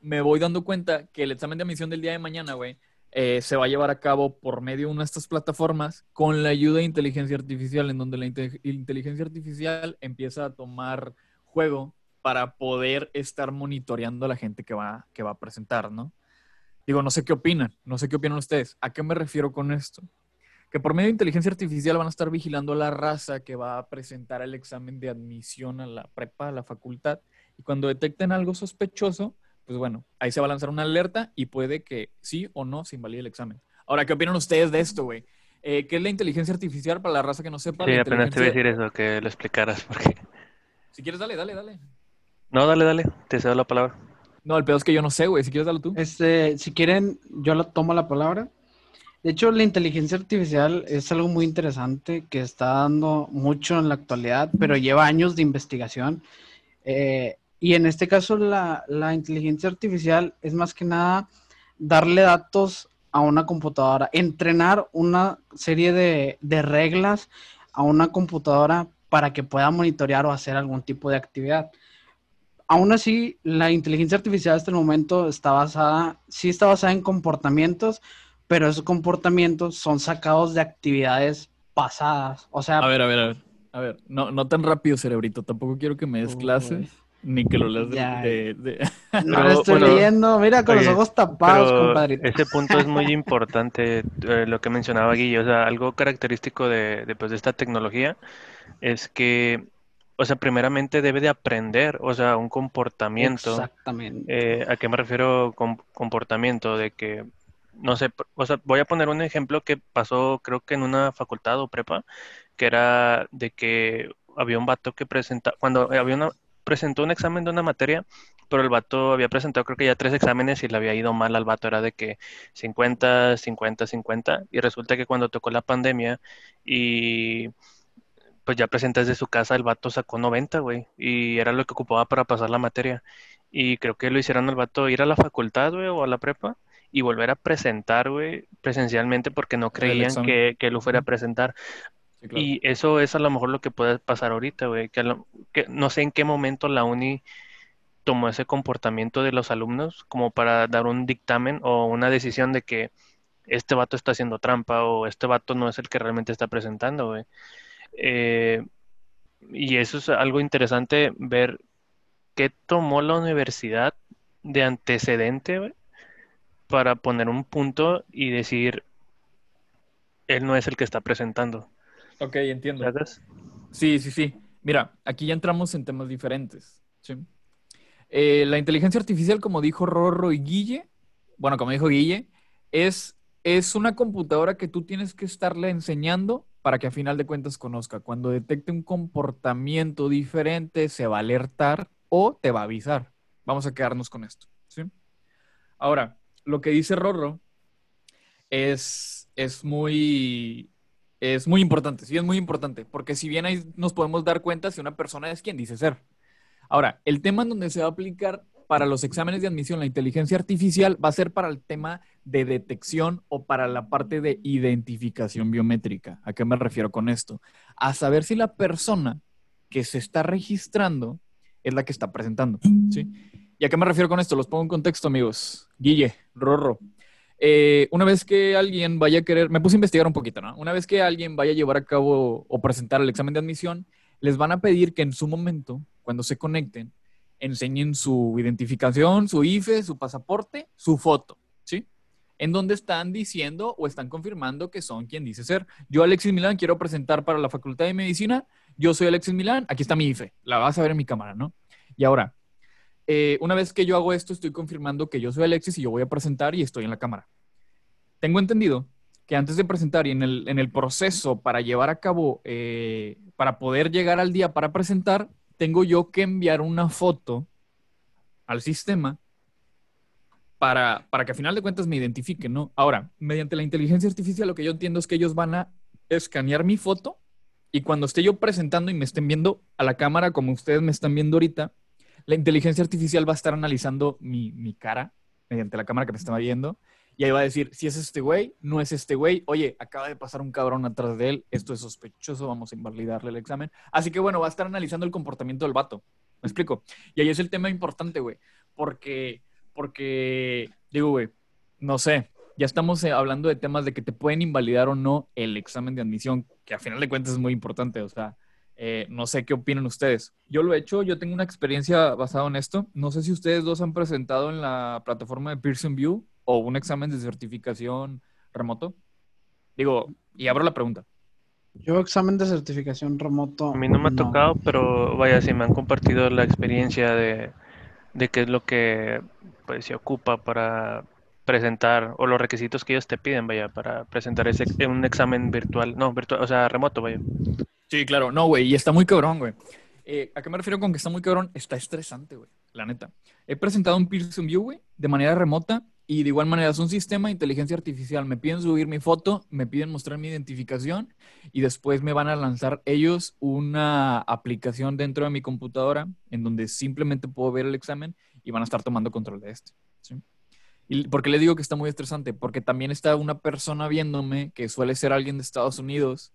me voy dando cuenta que el examen de admisión del día de mañana, güey, eh, se va a llevar a cabo por medio de una de estas plataformas con la ayuda de inteligencia artificial, en donde la inte- inteligencia artificial empieza a tomar juego para poder estar monitoreando a la gente que va, que va a presentar, ¿no? Digo, no sé qué opinan, no sé qué opinan ustedes. ¿A qué me refiero con esto? Que por medio de inteligencia artificial van a estar vigilando a la raza que va a presentar el examen de admisión a la prepa, a la facultad, y cuando detecten algo sospechoso, pues bueno, ahí se va a lanzar una alerta y puede que sí o no se invalide el examen. Ahora, ¿qué opinan ustedes de esto, güey? Eh, ¿Qué es la inteligencia artificial para la raza que no sepa? Sí, apenas te iba a decir eso, que lo explicaras, porque... Si quieres, dale, dale, dale. No, dale, dale, te cedo la palabra. No, el pedo es que yo no sé, güey. Si quieres, dale tú. Este, si quieren, yo la tomo la palabra. De hecho, la inteligencia artificial es algo muy interesante que está dando mucho en la actualidad, pero lleva años de investigación. Eh, y en este caso, la, la inteligencia artificial es más que nada darle datos a una computadora, entrenar una serie de, de reglas a una computadora para que pueda monitorear o hacer algún tipo de actividad. Aún así, la inteligencia artificial hasta el momento está basada, sí está basada en comportamientos, pero esos comportamientos son sacados de actividades pasadas. O sea, A ver, a ver, a ver. A ver, no, no tan rápido, cerebrito. Tampoco quiero que me des Uy. clases, ni que lo leas de... De- de- no Pero, lo estoy bueno, leyendo. Mira, con oye, los ojos tapados, compadrito. ese punto es muy importante, eh, lo que mencionaba Guillo, o sea, algo característico de, de, pues, de esta tecnología es que, o sea, primeramente debe de aprender, o sea, un comportamiento. Exactamente. Eh, ¿a qué me refiero con comportamiento? De que, no sé, o sea, voy a poner un ejemplo que pasó creo que en una facultad o prepa, que era de que había un vato que presenta, cuando había una, presentó un examen de una materia, pero el vato había presentado creo que ya tres exámenes y le había ido mal al vato, era de que 50, 50, 50, y resulta que cuando tocó la pandemia y pues ya presenta desde su casa, el vato sacó 90, güey, y era lo que ocupaba para pasar la materia. Y creo que lo hicieron al vato ir a la facultad, güey, o a la prepa y volver a presentar, güey, presencialmente porque no creían que, que lo fuera a presentar. Sí, claro. Y eso es a lo mejor lo que puede pasar ahorita, güey, que, a lo- que no sé en qué momento la uni tomó ese comportamiento de los alumnos como para dar un dictamen o una decisión de que este vato está haciendo trampa o este vato no es el que realmente está presentando, güey. Eh, y eso es algo interesante ver qué tomó la universidad de antecedente, para poner un punto y decir, él no es el que está presentando. Ok, entiendo. ¿Sabes? Sí, sí, sí. Mira, aquí ya entramos en temas diferentes. ¿sí? Eh, la inteligencia artificial, como dijo Rorro y Guille, bueno, como dijo Guille, es, es una computadora que tú tienes que estarle enseñando para que a final de cuentas conozca. Cuando detecte un comportamiento diferente, se va a alertar o te va a avisar. Vamos a quedarnos con esto. ¿sí? Ahora, lo que dice Rorro es, es muy es muy importante, sí, es muy importante, porque si bien ahí nos podemos dar cuenta si una persona es quien dice ser. Ahora, el tema en donde se va a aplicar para los exámenes de admisión la inteligencia artificial va a ser para el tema de detección o para la parte de identificación biométrica. ¿A qué me refiero con esto? A saber si la persona que se está registrando es la que está presentando. ¿sí? ¿Y a qué me refiero con esto? Los pongo en contexto, amigos. Guille, Rorro. Eh, una vez que alguien vaya a querer, me puse a investigar un poquito, ¿no? Una vez que alguien vaya a llevar a cabo o presentar el examen de admisión, les van a pedir que en su momento, cuando se conecten, enseñen su identificación, su IFE, su pasaporte, su foto, ¿sí? En donde están diciendo o están confirmando que son quien dice ser. Yo, Alexis Milán, quiero presentar para la Facultad de Medicina. Yo soy Alexis Milán, aquí está mi IFE. La vas a ver en mi cámara, ¿no? Y ahora, eh, una vez que yo hago esto, estoy confirmando que yo soy Alexis y yo voy a presentar y estoy en la cámara. Tengo entendido que antes de presentar y en el, en el proceso para llevar a cabo, eh, para poder llegar al día para presentar, tengo yo que enviar una foto al sistema para, para que a final de cuentas me identifiquen, ¿no? Ahora, mediante la inteligencia artificial, lo que yo entiendo es que ellos van a escanear mi foto y cuando esté yo presentando y me estén viendo a la cámara como ustedes me están viendo ahorita, la inteligencia artificial va a estar analizando mi, cara mediante la cámara que me estaba viendo y ahí va a decir si es este güey, no es este güey, oye, acaba de pasar un cabrón atrás de él, esto es sospechoso, vamos a invalidarle el examen. Así que bueno, va a estar analizando el comportamiento del vato. ¿Me explico? Y ahí es el tema importante, güey, porque, porque, digo, güey, no sé, ya estamos eh, hablando de temas de que te pueden invalidar o no el examen de admisión, que a final de cuentas es muy importante, o sea, eh, no sé qué opinan ustedes. Yo lo he hecho, yo tengo una experiencia basada en esto. No sé si ustedes dos han presentado en la plataforma de Pearson View o un examen de certificación remoto. Digo, y abro la pregunta. Yo examen de certificación remoto. A mí no me ha tocado, pero vaya, si me han compartido la experiencia de, de qué es lo que pues, se ocupa para presentar o los requisitos que ellos te piden, vaya, para presentar ese, un examen virtual, no, virtual, o sea, remoto, vaya. Sí, claro. No, güey. Y está muy cabrón, güey. Eh, ¿A qué me refiero con que está muy cabrón? Está estresante, güey. La neta. He presentado un Pearson View, güey, de manera remota y de igual manera es un sistema de inteligencia artificial. Me piden subir mi foto, me piden mostrar mi identificación y después me van a lanzar ellos una aplicación dentro de mi computadora en donde simplemente puedo ver el examen y van a estar tomando control de este. ¿sí? ¿Y por qué le digo que está muy estresante? Porque también está una persona viéndome que suele ser alguien de Estados Unidos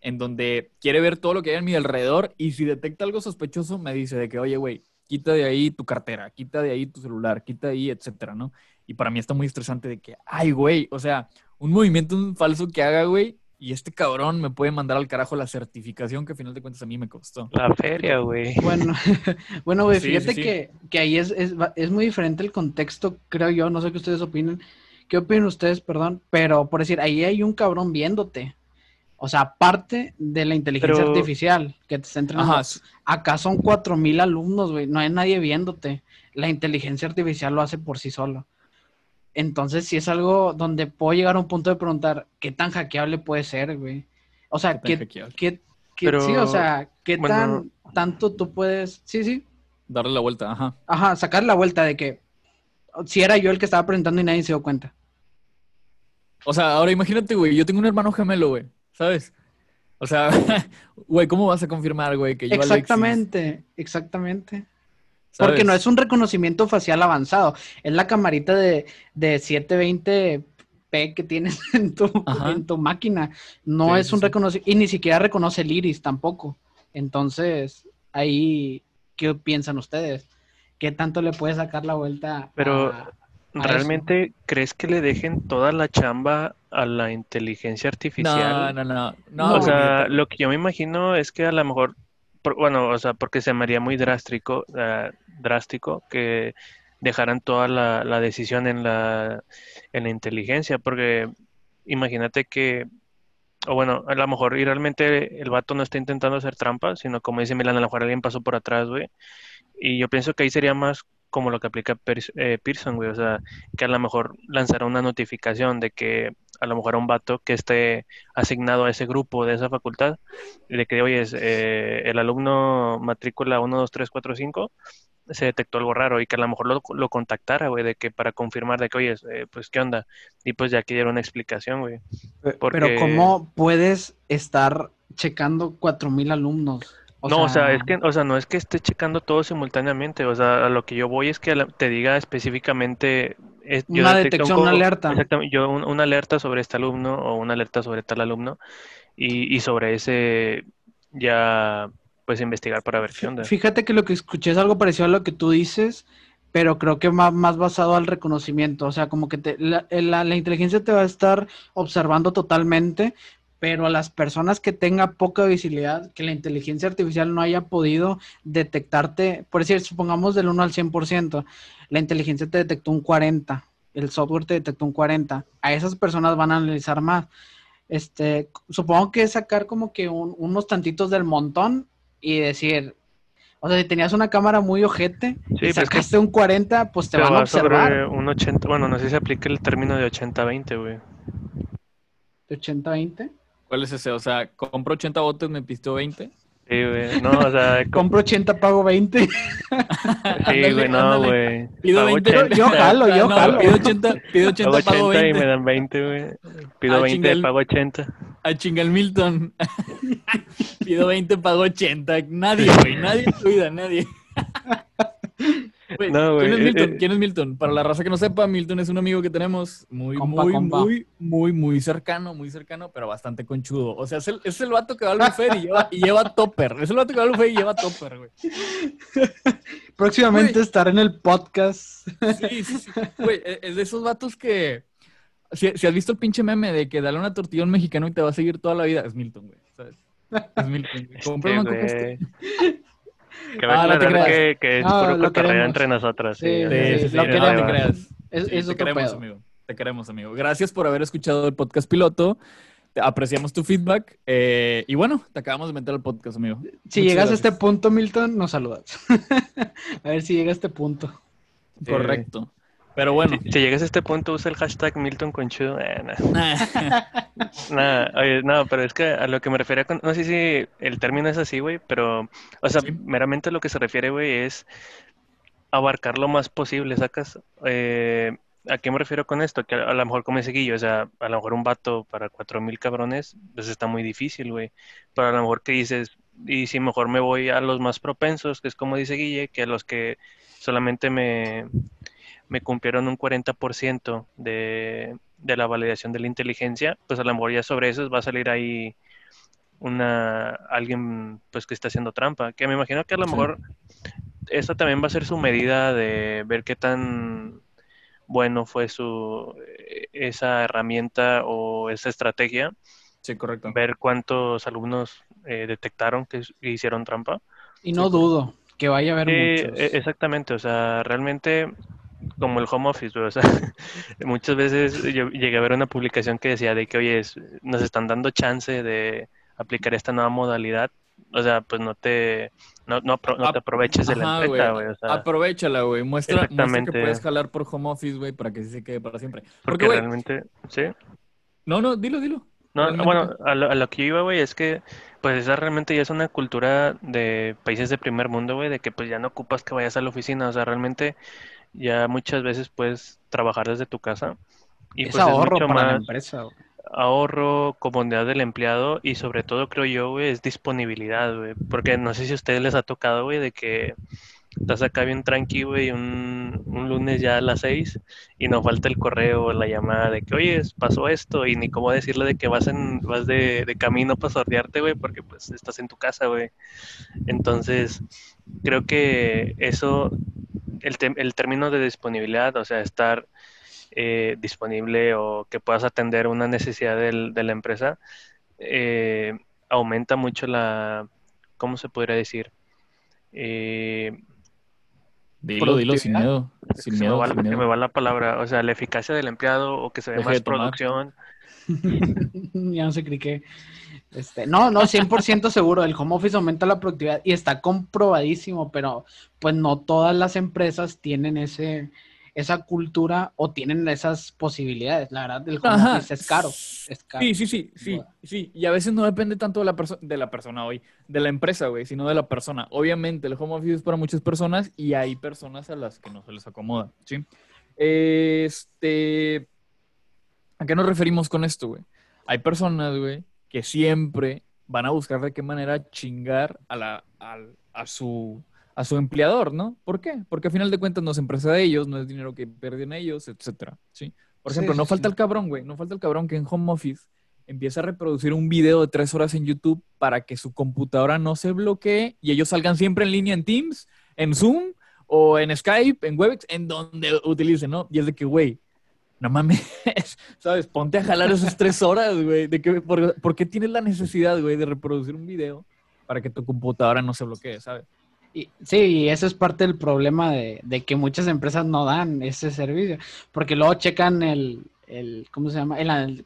en donde quiere ver todo lo que hay a mi alrededor y si detecta algo sospechoso me dice de que, oye, güey, quita de ahí tu cartera, quita de ahí tu celular, quita de ahí, etcétera, ¿no? Y para mí está muy estresante de que, ay, güey, o sea, un movimiento falso que haga, güey, y este cabrón me puede mandar al carajo la certificación que al final de cuentas a mí me costó. La feria, güey. Bueno, bueno, güey, fíjate Que, que, ahí es, es, es, muy diferente el contexto, creo yo, no sé qué ustedes opinen. ¿Qué opinan ustedes, perdón? Pero por decir, ahí hay un cabrón viéndote. O sea, aparte de la inteligencia artificial que te está entrenando, acá son cuatro mil alumnos, güey. No hay nadie viéndote. La inteligencia artificial lo hace por sí solo. Entonces, si es algo donde puedo llegar a un punto de preguntar qué tan hackeable puede ser, güey. O sea, qué, qué, qué sí, o sea, qué tan tanto tú puedes, sí, sí. Darle la vuelta, ajá. Ajá, sacar la vuelta de que si era yo el que estaba presentando y nadie se dio cuenta. O sea, ahora imagínate, güey, yo tengo un hermano gemelo, güey. ¿Sabes? O sea, güey, ¿cómo vas a confirmar, güey, que yo Exactamente, exactamente. Porque no es un reconocimiento facial avanzado, es la camarita de, de 720p que tienes en tu, en tu máquina. No es un reconocimiento, y ni siquiera reconoce el iris tampoco. Entonces, ahí, ¿qué piensan ustedes? ¿Qué tanto le puede sacar la vuelta? Pero, ¿realmente crees que le dejen toda la chamba a la inteligencia artificial. No, no, no. o sea, lo que yo me imagino es que a lo mejor, bueno, o sea, porque se me haría muy drástico, uh, drástico que dejaran toda la, la, decisión en la, en la inteligencia, porque imagínate que, o bueno, a lo mejor y realmente el vato no está intentando hacer trampa, sino como dice Milan, a lo mejor alguien pasó por atrás, güey, Y yo pienso que ahí sería más como lo que aplica eh, Pearson, güey, o sea, que a lo mejor lanzará una notificación de que a lo mejor a un vato que esté asignado a ese grupo de esa facultad, de que, oye, eh, el alumno matrícula 1, 2, 3, 4, 5, se detectó algo raro y que a lo mejor lo, lo contactara, güey, de que para confirmar de que, oye, eh, pues, ¿qué onda? Y pues ya que dieron una explicación, güey. Pero ¿cómo puedes estar checando 4.000 alumnos? No, o sea, es que, o sea, no es que esté checando todo simultáneamente, o sea, a lo que yo voy es que te diga específicamente una detección, una alerta. Exactamente, yo una alerta sobre este alumno o una alerta sobre tal alumno y, y, sobre ese ya pues investigar para ver qué onda. Fíjate que lo que escuché es algo parecido a lo que tú dices, pero creo que más, más basado al reconocimiento, o sea, como que te, la, la, la inteligencia te va a estar observando totalmente, pero a las personas que tenga poca visibilidad, que la inteligencia artificial no haya podido detectarte, por decir, supongamos del 1 al 100%, la inteligencia te detectó un 40, el software te detectó un 40, a esas personas van a analizar más. Este, supongo que sacar como que unos tantitos del montón y decir, o sea, si tenías una cámara muy ojete y pues sacaste un 40, pues te van a observar. un 80, bueno, no sé si se aplica el término de 80-20, güey. ¿De 80-20? ¿Cuál es ese? O sea, compro 80 botes, me pisteo 20. Sí, güey. No, o sea. Compro 80, pago 20. Sí, güey, no, güey. Pido 20. Yo, jalo, yo jalo. Pido 80, pido 80, pago 80 pago 20. y me dan 20, güey. Pido 20, ah, pago 80. A chinga el Milton. pido 20, pago 80. Nadie, güey. Nadie en ¿quién, es eh, Milton? Eh, ¿Quién es Milton? Para la raza que no sepa, Milton es un amigo que tenemos muy, muy, muy, muy, muy cercano, muy cercano, pero bastante conchudo. O sea, es el, es el vato que va al buffet y lleva, y lleva topper. Es el vato que va al buffet y lleva topper, güey. Próximamente estar en el podcast. Sí, sí, sí. Güey, e, es de esos vatos que... Si, has visto el pinche meme de que dale una tortilla a un mexicano y te va a seguir toda la vida, es Milton, güey. ¿sabes? Es Milton. Compra una coca que va a ah, aclarar que, que, es puro cotorreo entre nosotros. Sí, sí, sí, sí, no, te creas. Es, te queremos, amigo. Te queremos, amigo. Gracias por haber escuchado el podcast piloto. Te apreciamos tu feedback. Eh, y bueno, te acabamos de meter al podcast, amigo. Si llegas a este punto, Milton, nos saludas. a ver si llega a este punto. Correcto. Pero bueno. Si, llegas a este punto, usa el hashtag Milton Conchudo. Eh, no, pero es que a lo que me refiero, no sé si el término es así, güey, pero, o sea, meramente lo que se refiere, güey, es abarcar lo más posible, ¿sacas? Eh, ¿A qué me refiero con esto? Que a, lo mejor como ese Guillo, o sea, a lo mejor un vato para cuatro mil cabrones, pues está muy difícil, güey. Pero a lo mejor que dices, y si mejor me voy a los más propensos, que es como dice Guille, que a los que solamente me me cumplieron un 40% de, de la validación de la inteligencia, pues a lo mejor ya sobre eso va a salir ahí una alguien pues que está haciendo trampa, que me imagino que a lo mejor esta también va a ser su medida de ver qué tan bueno fue su esa herramienta o esa estrategia. Sí, correcto. Ver cuántos alumnos eh, detectaron que hicieron trampa. Y no dudo que vaya a haber muchos. E, exactamente, o sea, realmente como el home office, o sea, muchas veces yo llegué a ver una publicación que decía de que, oye, nos están dando chance de aplicar esta nueva modalidad, o sea, pues no te, no, no, te aproveches de la empresa, güey. O sea, Aprovechala, güey. Muestra, muestra, que puedes jalar por home office, güey, para que se quede para siempre. Porque, realmente, ¿sí? No, no, dilo, dilo. No, bueno, a lo, a lo, que iba, güey, es que, pues esa realmente ya es una cultura de países de primer mundo, güey, de que pues ya no ocupas que vayas a la oficina, o sea, realmente ya muchas veces puedes trabajar desde tu casa. Y es pues ahorro para más la empresa. Ahorro, comodidad del empleado y sobre todo creo yo, güey, es disponibilidad, güey. Porque no sé si a ustedes les ha tocado, güey, de que estás acá bien tranquilo, güey, un, un lunes ya a las seis y no falta el correo la llamada de que, oye, pasó esto y ni cómo decirle de que vas en vas de, de camino para sortearte, güey, porque pues estás en tu casa, güey. Entonces, creo que eso el, el término de disponibilidad, o sea, estar eh, disponible o que puedas atender una necesidad del, de la empresa, eh, aumenta mucho la, ¿cómo se podría decir? Eh, dilo, dilo sin miedo. Sin miedo, me, va, la palabra, o sea, la eficacia del empleado o que se ve más producción. ya no sé qué. Este, no, no, 100% seguro, el home office aumenta la productividad y está comprobadísimo, pero pues no todas las empresas tienen ese, esa cultura o tienen esas posibilidades. La verdad, el home office es caro, es caro. Sí, sí, sí, sí, sí. Y a veces no depende tanto de la, persona de la persona hoy, de la empresa, güey, sino de la persona. Obviamente, el home office es para muchas personas y hay personas a las que no se les acomoda, ¿sí? Este... ¿A qué nos referimos con esto, güey? Hay personas, güey, que siempre van a buscar de qué manera chingar a, la, a, su, a su empleador, ¿no? ¿Por qué? Porque al final de cuentas no es empresa de ellos, no es dinero que pierden ellos, etcétera, ¿sí? Por ejemplo, no falta el cabrón, güey, no falta el cabrón que en home office empieza a reproducir un video de tres horas en YouTube para que su computadora no se bloquee y ellos salgan siempre en línea en Teams, en Zoom o en Skype, en Webex, en donde utilicen, ¿no? Y es de que, güey, no mames, ¿sabes? Ponte a jalar esas tres horas, güey. De que, por, qué tienes la necesidad, güey, de reproducir un video para que tu computadora no se bloquee, ¿sabes? Y, sí, y eso es parte del problema de, que muchas empresas no dan ese servicio, porque luego checan el, el ¿cómo se llama? El,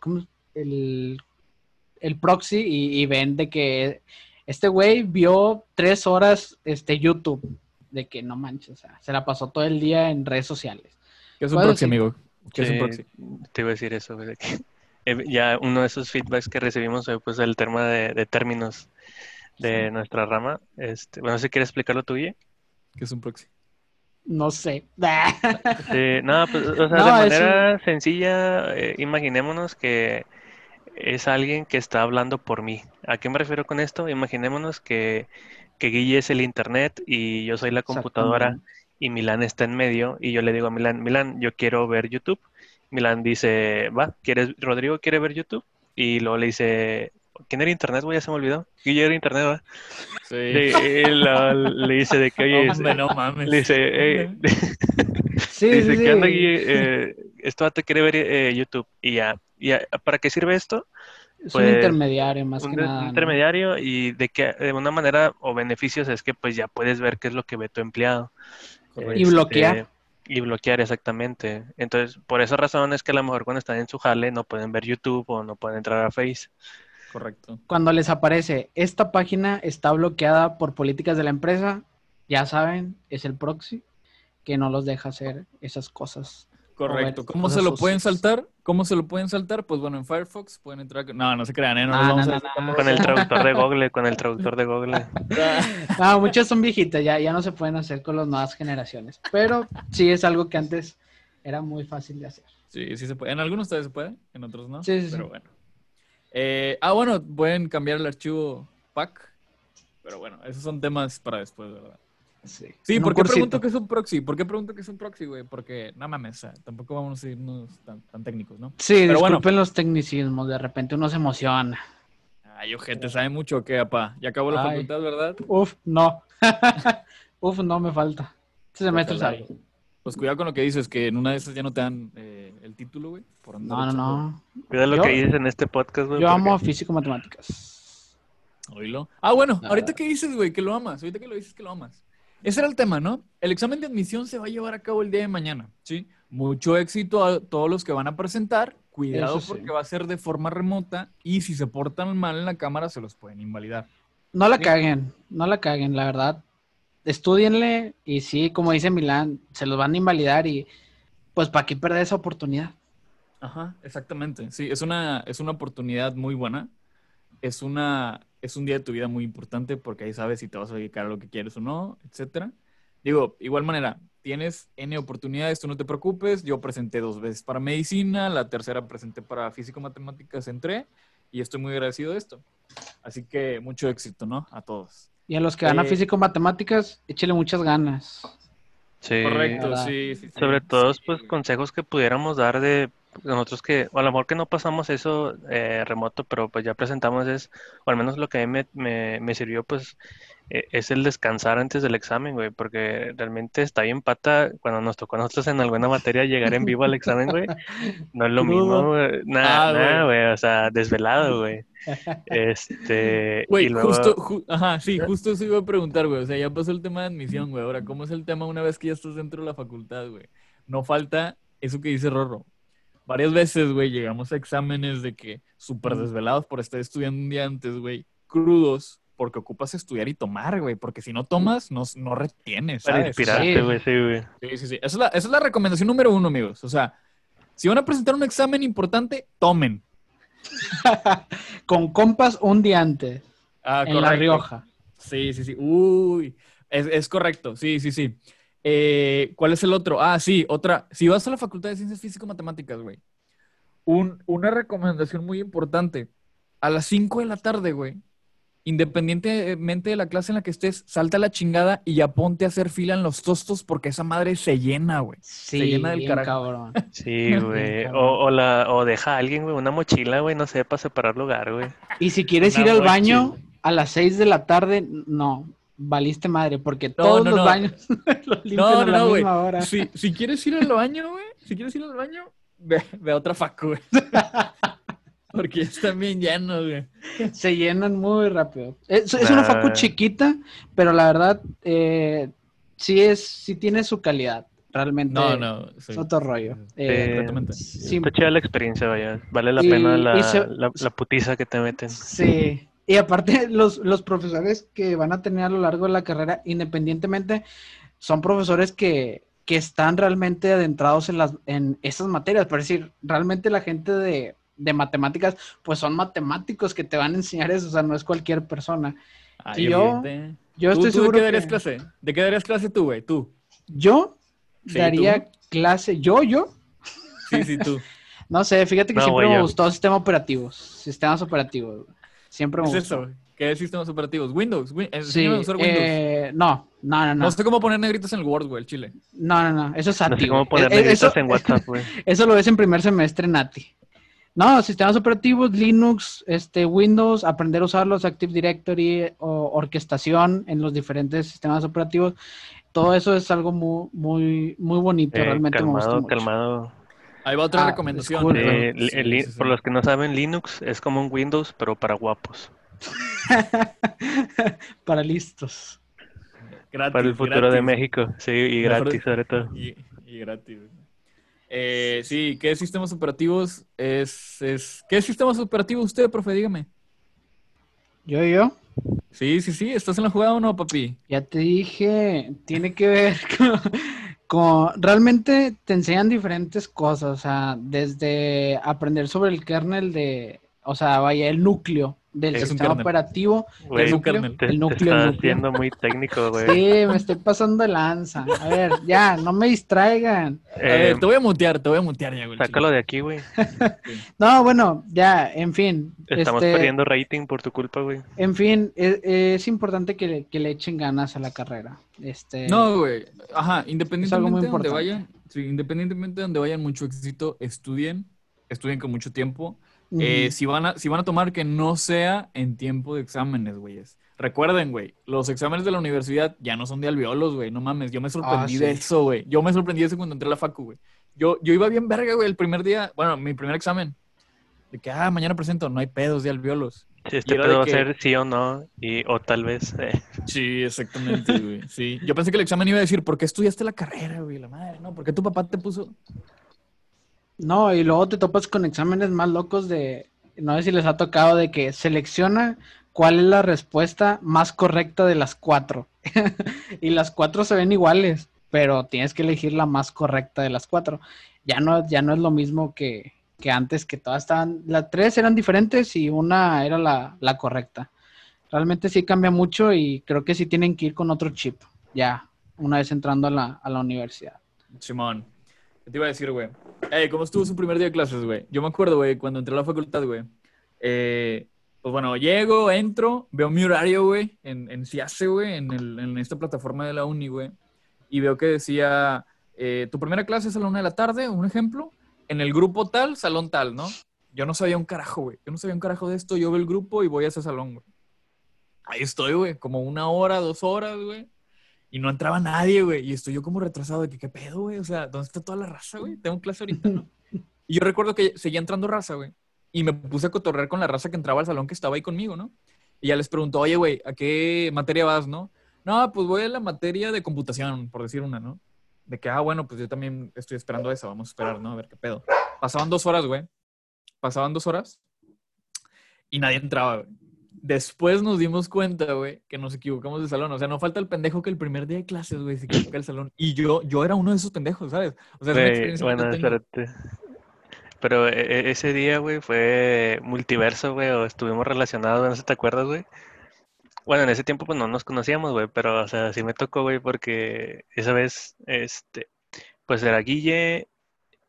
el, el proxy y, ven de que este güey vio tres horas este YouTube, de que no manches, o sea, se la pasó todo el día en redes sociales. ¿Qué es un proxy, amigo? Te iba a decir eso, eh, ya uno de esos feedbacks que recibimos fue pues el tema de, términos de nuestra rama. Este, bueno, si quieres explicarlo tú, Guille. ¿Qué es un proxy? No sé. no, pues, o sea, de manera sencilla, eh, imaginémonos que es alguien que está hablando por mí. ¿A qué me refiero con esto? Imaginémonos que, que Guille es el internet y yo soy la computadora y Milán está en medio y yo le digo a Milán, Milán, yo quiero ver YouTube. Milán dice, va, ¿quieres, Rodrigo quiere ver YouTube? Y luego le dice, ¿quién era internet, güey? Ya se me olvidó. ¿Quién era internet, va? Sí. Le, dice de que, oye, no mames. Le dice, eh, sí, dice, ¿qué anda aquí? Eh, esto te quiere ver eh, YouTube. Y ya, ya, ¿para qué sirve esto? Es un pues, intermediario más que nada. Un intermediario y de que de una manera o beneficios es que pues ya puedes ver qué es lo que ve tu empleado. Y bloquear. Este, y bloquear, exactamente. Entonces, por esa razón es que a lo mejor cuando están en su jale no pueden ver YouTube o no pueden entrar a Face. Correcto. Cuando les aparece, esta página está bloqueada por políticas de la empresa, ya saben, es el proxy que no los deja hacer esas cosas Correcto. ¿Cómo se lo pueden saltar? ¿Cómo se lo pueden saltar? Pues bueno, en Firefox pueden entrar. No, no se crean, ¿eh? No, vamos a... Con el traductor de Google, con el traductor de Google. no, muchas son viejitas, ya, ya no se pueden hacer con las nuevas generaciones. Pero sí es algo que antes era muy fácil de hacer. Sí, sí se puede. En algunos todavía se puede, en otros no. Sí, sí. Pero bueno. Eh, ah, bueno, pueden cambiar el archivo PAC. Pero bueno, esos son temas para después, ¿verdad? Sí, ¿por qué pregunto que es un proxy? ¿Por qué pregunto que es un proxy, güey? Porque, no mames, tampoco vamos a irnos tan, técnicos, ¿no? Sí, Pero disculpen bueno. los tecnicismos, de repente uno se emociona. Ay, ojete, sabe mucho qué, apá. Ya acabó la facultad, ¿verdad? Uf, no. Uf, no me falta. Este semestre salgo. Pues cuidado con lo que dices, que en una de esas ya no te dan eh, el título, güey. No, no, no. Cuidado lo que dices en este podcast, güey. Yo amo físico-matemáticas. Oílo. Ah, bueno, ahorita que dices, güey, que lo amas. Ahorita que lo dices que lo amas. Ese era el tema, ¿no? El examen de admisión se va a llevar a cabo el día de mañana, ¿sí? Mucho éxito a todos los que van a presentar. Cuidado porque va a ser de forma remota y si se portan mal en la cámara se los pueden invalidar. No la caguen, no la caguen, la verdad. Estudienle y sí, como dice Milán, se los van a invalidar y pues para qué perder esa oportunidad. Ajá, exactamente. Sí, es una, es una oportunidad muy buena. Es una, es un día de tu vida muy importante porque ahí sabes si te vas a dedicar a lo que quieres o no, etcétera. Digo, igual manera, tienes N oportunidades, tú no te preocupes. Yo presenté dos veces para medicina, la tercera presenté para físico-matemáticas, entré y estoy muy agradecido de esto. Así que mucho éxito, ¿no? A todos. Y a los que van a eh, físico-matemáticas, échele muchas ganas. Sí. Correcto, sí, Sobre todo, pues, consejos que pudiéramos dar de nosotros que, o a lo mejor que no pasamos eso eh, remoto, pero pues ya presentamos es, o al menos lo que a mí me, me, sirvió, pues eh, es el descansar antes del examen, güey, porque realmente está bien pata cuando nos tocó a nosotros en alguna materia llegar en vivo al examen, güey. No es lo mismo, nada, ah, nada, güey, o sea, desvelado, güey. Este. Güey, justo, ajá, sí, justo eso iba a preguntar, güey. O sea, ya pasó el tema de admisión, güey. Ahora, ¿cómo es el tema una vez que ya estás dentro de la facultad, güey? No falta eso que dice Rorro varias veces, güey, llegamos a exámenes de que súper desvelados por estar estudiando un día antes, güey, crudos, porque ocupas estudiar y tomar, güey, porque si no tomas, no, no retienes, Para ¿sabes? inspirarte, Sí. güey, sí, güey. Sí, sí, sí. Esa es, la, esa es la recomendación número uno, amigos. O sea, si van a presentar un examen importante, tomen. Con compas un día antes, Ah, en La. Rioja. Sí, sí, sí. Uy, es, es correcto. Sí, sí, sí. Eh, ¿Cuál es el otro? Ah, sí, otra. Si vas a la Facultad de Ciencias Físico-Matemáticas, güey, un, una recomendación muy importante. A las 5 de la tarde, güey, independientemente de la clase en la que estés, salta a la chingada y ya ponte a hacer fila en los tostos porque esa madre se llena, güey. Sí, llena del bien carajo. cabrón. Sí, güey. O, o, la, o deja a alguien, güey, una mochila, güey, no sé, para separar lugar, güey. Y si quieres Una ir al mochila. baño a las 6 de la tarde, no, valiste madre, porque todos no, los no. baños los limpian No, a la misma hora. Si, si quieres ir al baño, güey, si quieres ir al baño, ve, ve a otra facu, güey. Porque ya están bien llenos, güey. Se llenan muy rápido. Es, es una facu chiquita, pero la verdad, eh, sí es, sí tiene su calidad. Realmente No, no. sí. es otro rollo. Sí. Eh, sí, Está chida la experiencia, vaya. Vale la Y- pena la, y se- la, la putiza que te meten. sí. Y aparte, los, los profesores que van a tener a lo largo de la carrera, independientemente, son profesores que, que están realmente adentrados en, las, en esas materias. Por decir, realmente la gente de, de matemáticas, pues son matemáticos que te van a enseñar eso, o sea, no es cualquier persona. Ay, Y yo- evidente. Yo ¿Tú, estoy tú seguro ¿De qué darías que- clase? ¿De qué darías clase tú, güey? Tú. Yo Sí, daría ¿tú? clase, yo, yo, Sí, sí, tú. no sé, fíjate que No, siempre güey, me yo. gustó sistemas operativos, sistemas operativos, siempre me ¿Qué es gustó. eso? ¿Qué es sistemas operativos? Windows. Win- Sí, usar Windows. eh, no, no, no, no, No sé cómo poner negritos en el Word, güey, el chile. no, no, no, eso es No sé cómo poner Eh, eh, negritas eso, en WhatsApp, güey. eso lo ves en primer semestre en ATI. No, sistemas operativos, Linux, este, Windows, aprender a usarlos, Active Directory o orquestación en los diferentes sistemas operativos. Todo eso es algo muy, muy, muy bonito. Eh, realmente me gusta calmado. Ahí va otra Ah, recomendación. Eh, li- Sí, li- sí, sí. Por los que no saben, Linux es como un Windows, pero para guapos. Para listos. Gratis, Para el futuro gratis. de México. Sí, y Mejor- gratis sobre todo. Y, y gratis. Eh, sí, ¿qué sistemas operativos es, es... ¿Qué sistemas operativos usted, profe? Dígame. Yo, yo. Sí, sí, sí. ¿Estás en la jugada o no, papi? Ya te dije, tiene que ver con, realmente te enseñan diferentes cosas, o sea, desde aprender sobre el kernel de, o sea, vaya, el núcleo del Es sistema operativo, Güey, el núcleo. Te, el te núcleo, el estás núcleo. siendo muy técnico, güey. Sí, me estoy pasando de lanza. A ver, ya, no me distraigan. A ver, Eh, te voy a mutear, te voy a mutear ya, güey. sácalo de aquí, güey. No, bueno, ya, en fin. Estamos este, perdiendo rating por tu culpa, güey. En fin, es, es importante que le, que le echen ganas a la carrera. Este, No, güey. Ajá, independientemente de donde vayan, sí, independientemente de donde vayan mucho éxito, estudien, estudien con mucho tiempo. Eh, si, van a, si van a tomar que no sea en tiempo de exámenes, güeyes. Recuerden, güey, los exámenes de la universidad ya no son de alveolos, güey. No mames, yo me sorprendí Ah, de sí. eso, güey. Yo me sorprendí de eso cuando entré a la facu, güey. Yo, yo iba bien verga, güey, el primer día, bueno, mi primer examen. De que, ah, mañana presento, no hay pedos de alveolos. Si Y este pedo va a ser sí o no, y, o tal vez. eh, Sí, exactamente, güey. Sí. Yo pensé que el examen iba a decir, ¿por qué estudiaste la carrera, güey? La madre, ¿no? ¿Por qué tu papá te puso? No, y luego te topas con exámenes más locos de, no sé si les ha tocado, de que selecciona cuál es la respuesta más correcta de las cuatro. y las cuatro se ven iguales, pero tienes que elegir la más correcta de las cuatro. Ya no, ya no es lo mismo que, que antes, que todas estaban, las tres eran diferentes y una era la, la correcta. Realmente sí cambia mucho y creo que sí tienen que ir con otro chip, ya, una vez entrando a la, a la universidad. Simón. ¿Qué te iba a decir, güey? Ey, ¿cómo estuvo su primer día de clases, güey? Yo me acuerdo, güey, cuando entré a la facultad, güey. eh, pues bueno, llego, entro, veo mi horario, güey, en, en CIACE, güey, en, en esta plataforma de la uni, güey. Y veo que decía, eh, tu primera clase es a la una de la tarde, un ejemplo. En el grupo tal, salón tal, ¿no? Yo no sabía un carajo, güey. Yo no sabía un carajo de esto. Yo veo el grupo y voy a ese salón, güey. Ahí estoy, güey, como una hora, dos horas, güey. Y no entraba nadie, güey. Y estoy yo como retrasado de que, ¿qué pedo, güey? O sea, ¿dónde está toda la raza, güey? Tengo clase ahorita, ¿no? Y yo recuerdo que seguía entrando raza, güey. Y me puse a cotorrear con la raza que entraba al salón que estaba ahí conmigo, ¿no? Y ya les pregunto, oye, güey, ¿a qué materia vas, no? No, pues voy a la materia de computación, por decir una, ¿no? De que, ah, bueno, pues yo también estoy esperando esa, vamos a esperar, ¿no? A ver qué pedo. Pasaban dos horas, güey. Pasaban dos horas y nadie entraba, güey. Después nos dimos cuenta, güey, que nos equivocamos de salón. O sea, no falta el pendejo que el primer día de clases, güey, se equivoca el salón. Y yo, yo era uno de esos pendejos, ¿sabes? O sea, es una experiencia bueno, espérate. Pero e- e- ese día, güey, fue multiverso, güey, o estuvimos relacionados, no sé si te acuerdas, güey. Bueno, en ese tiempo pues no nos conocíamos, güey, pero, o sea, sí me tocó, güey, porque esa vez, este, pues era Guille,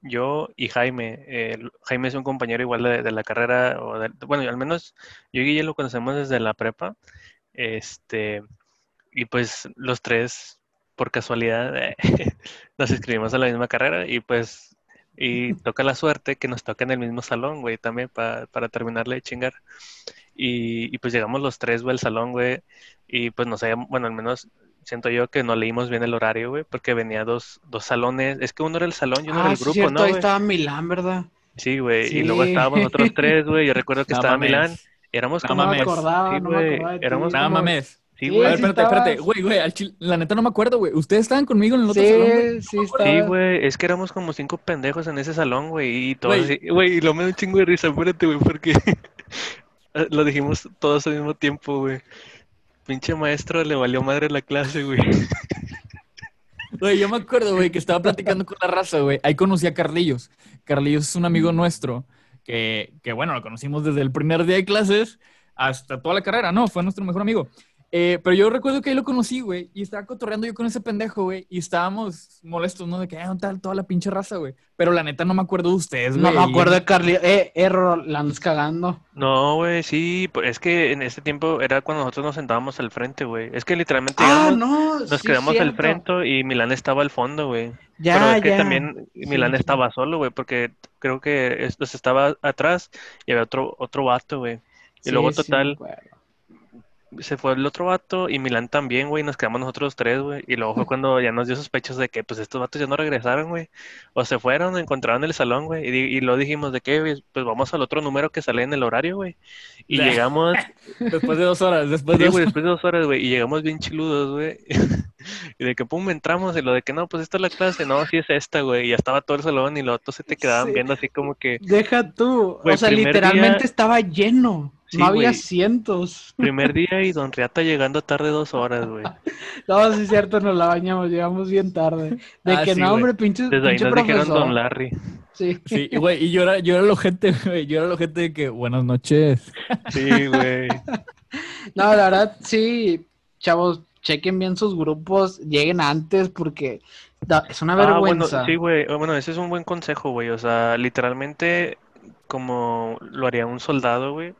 yo y Jaime. Eh, Jaime es un compañero igual de, de la carrera, o de- bueno, al menos yo y Guille lo conocemos desde la prepa, este, y pues los tres, por casualidad, nos inscribimos a la misma carrera y pues, y toca la suerte que nos toca en el mismo salón, güey, también pa- para terminarle de chingar. Y, y pues llegamos los tres, güey, al salón, güey, y pues no sé, bueno, al menos siento yo que no leímos bien el horario, güey, porque venía dos, dos salones, es que uno era el salón y uno era Ah, el grupo, cierto, ¿no, ahí güey? estaba Milán, ¿verdad? Sí, güey, y luego estábamos nosotros tres, güey, yo recuerdo que No estaba mames. Milán, éramos No como, No me acordaba, sí, no me güey, acordaba de ti. éramos Nada como- mames. sí, Sí, A güey, ver, sí espérate, espérate. Güey, güey, la neta no me acuerdo, güey. Ustedes estaban conmigo en el otro salón, güey. Sí, sí, Sí, estaba. güey, es que éramos como cinco pendejos en ese salón, güey, y todos güey, y lo me da un chingo de risa, espérate, güey, porque lo dijimos todos al mismo tiempo, güey. Pinche maestro le valió madre la clase, güey. Güey, yo me acuerdo, güey, que estaba platicando con la raza, güey. Ahí conocí a Carlillos. Carlillos es un amigo nuestro que, que, bueno, lo conocimos desde el primer día de clases hasta toda la carrera, ¿no? Fue nuestro mejor amigo. Eh, pero yo recuerdo que ahí lo conocí, güey, y estaba cotorreando yo con ese pendejo, güey, y estábamos molestos, ¿no? De que, ah, tal, toda la pinche raza, güey. Pero la neta no me acuerdo de ustedes, No güey. me acuerdo de Carly. Eh, error, la andas cagando. No, güey, sí, pues es que en ese tiempo era cuando nosotros nos sentábamos al frente, güey. Es que literalmente Ah, llegamos, no. nos sí, quedamos al frente y Milán estaba al fondo, güey. Pero Ya, es que ya. también Milán sí. estaba solo, güey, porque creo que es- pues, estaba atrás y había otro, otro vato, güey. Y Sí, luego, total, acuerdo. Se fue el otro vato y Milán también, güey, nos quedamos nosotros tres, güey. Y luego fue cuando ya nos dio sospechos de que, pues, estos vatos ya no regresaron, güey. O se fueron, encontraron el salón, güey. Y, lo dijimos de que, güey, pues vamos al otro número que sale en el horario, güey. Y llegamos, Después de dos horas, después de dos después de dos horas, güey, y llegamos bien chiludos, güey. Y de que, pum, entramos, y lo de que, no, pues esta es la clase, no, sí es esta, güey. Y ya estaba todo el salón y los otros se te quedaban Sí. viendo así como que, Deja tú. O sea, literalmente día- estaba lleno. Sí, no había güey. asientos. primer día y Don Riata llegando tarde dos horas, güey. No, sí es cierto, nos la bañamos, llegamos bien tarde. De Ah, que sí, no, güey. hombre, pinche, Desde ahí pinche nos dijeron. Don Larry. Sí. Sí, güey, y yo era, yo era el ojete, güey. Yo era el ojete de que, buenas noches. Sí, güey. No, la verdad, sí, chavos, chequen bien sus grupos, lleguen antes porque da- es una Ah, bueno, vergüenza. sí, güey. Ah, Bueno, ese es un buen consejo, güey. O sea, literalmente, como lo haría un soldado, güey.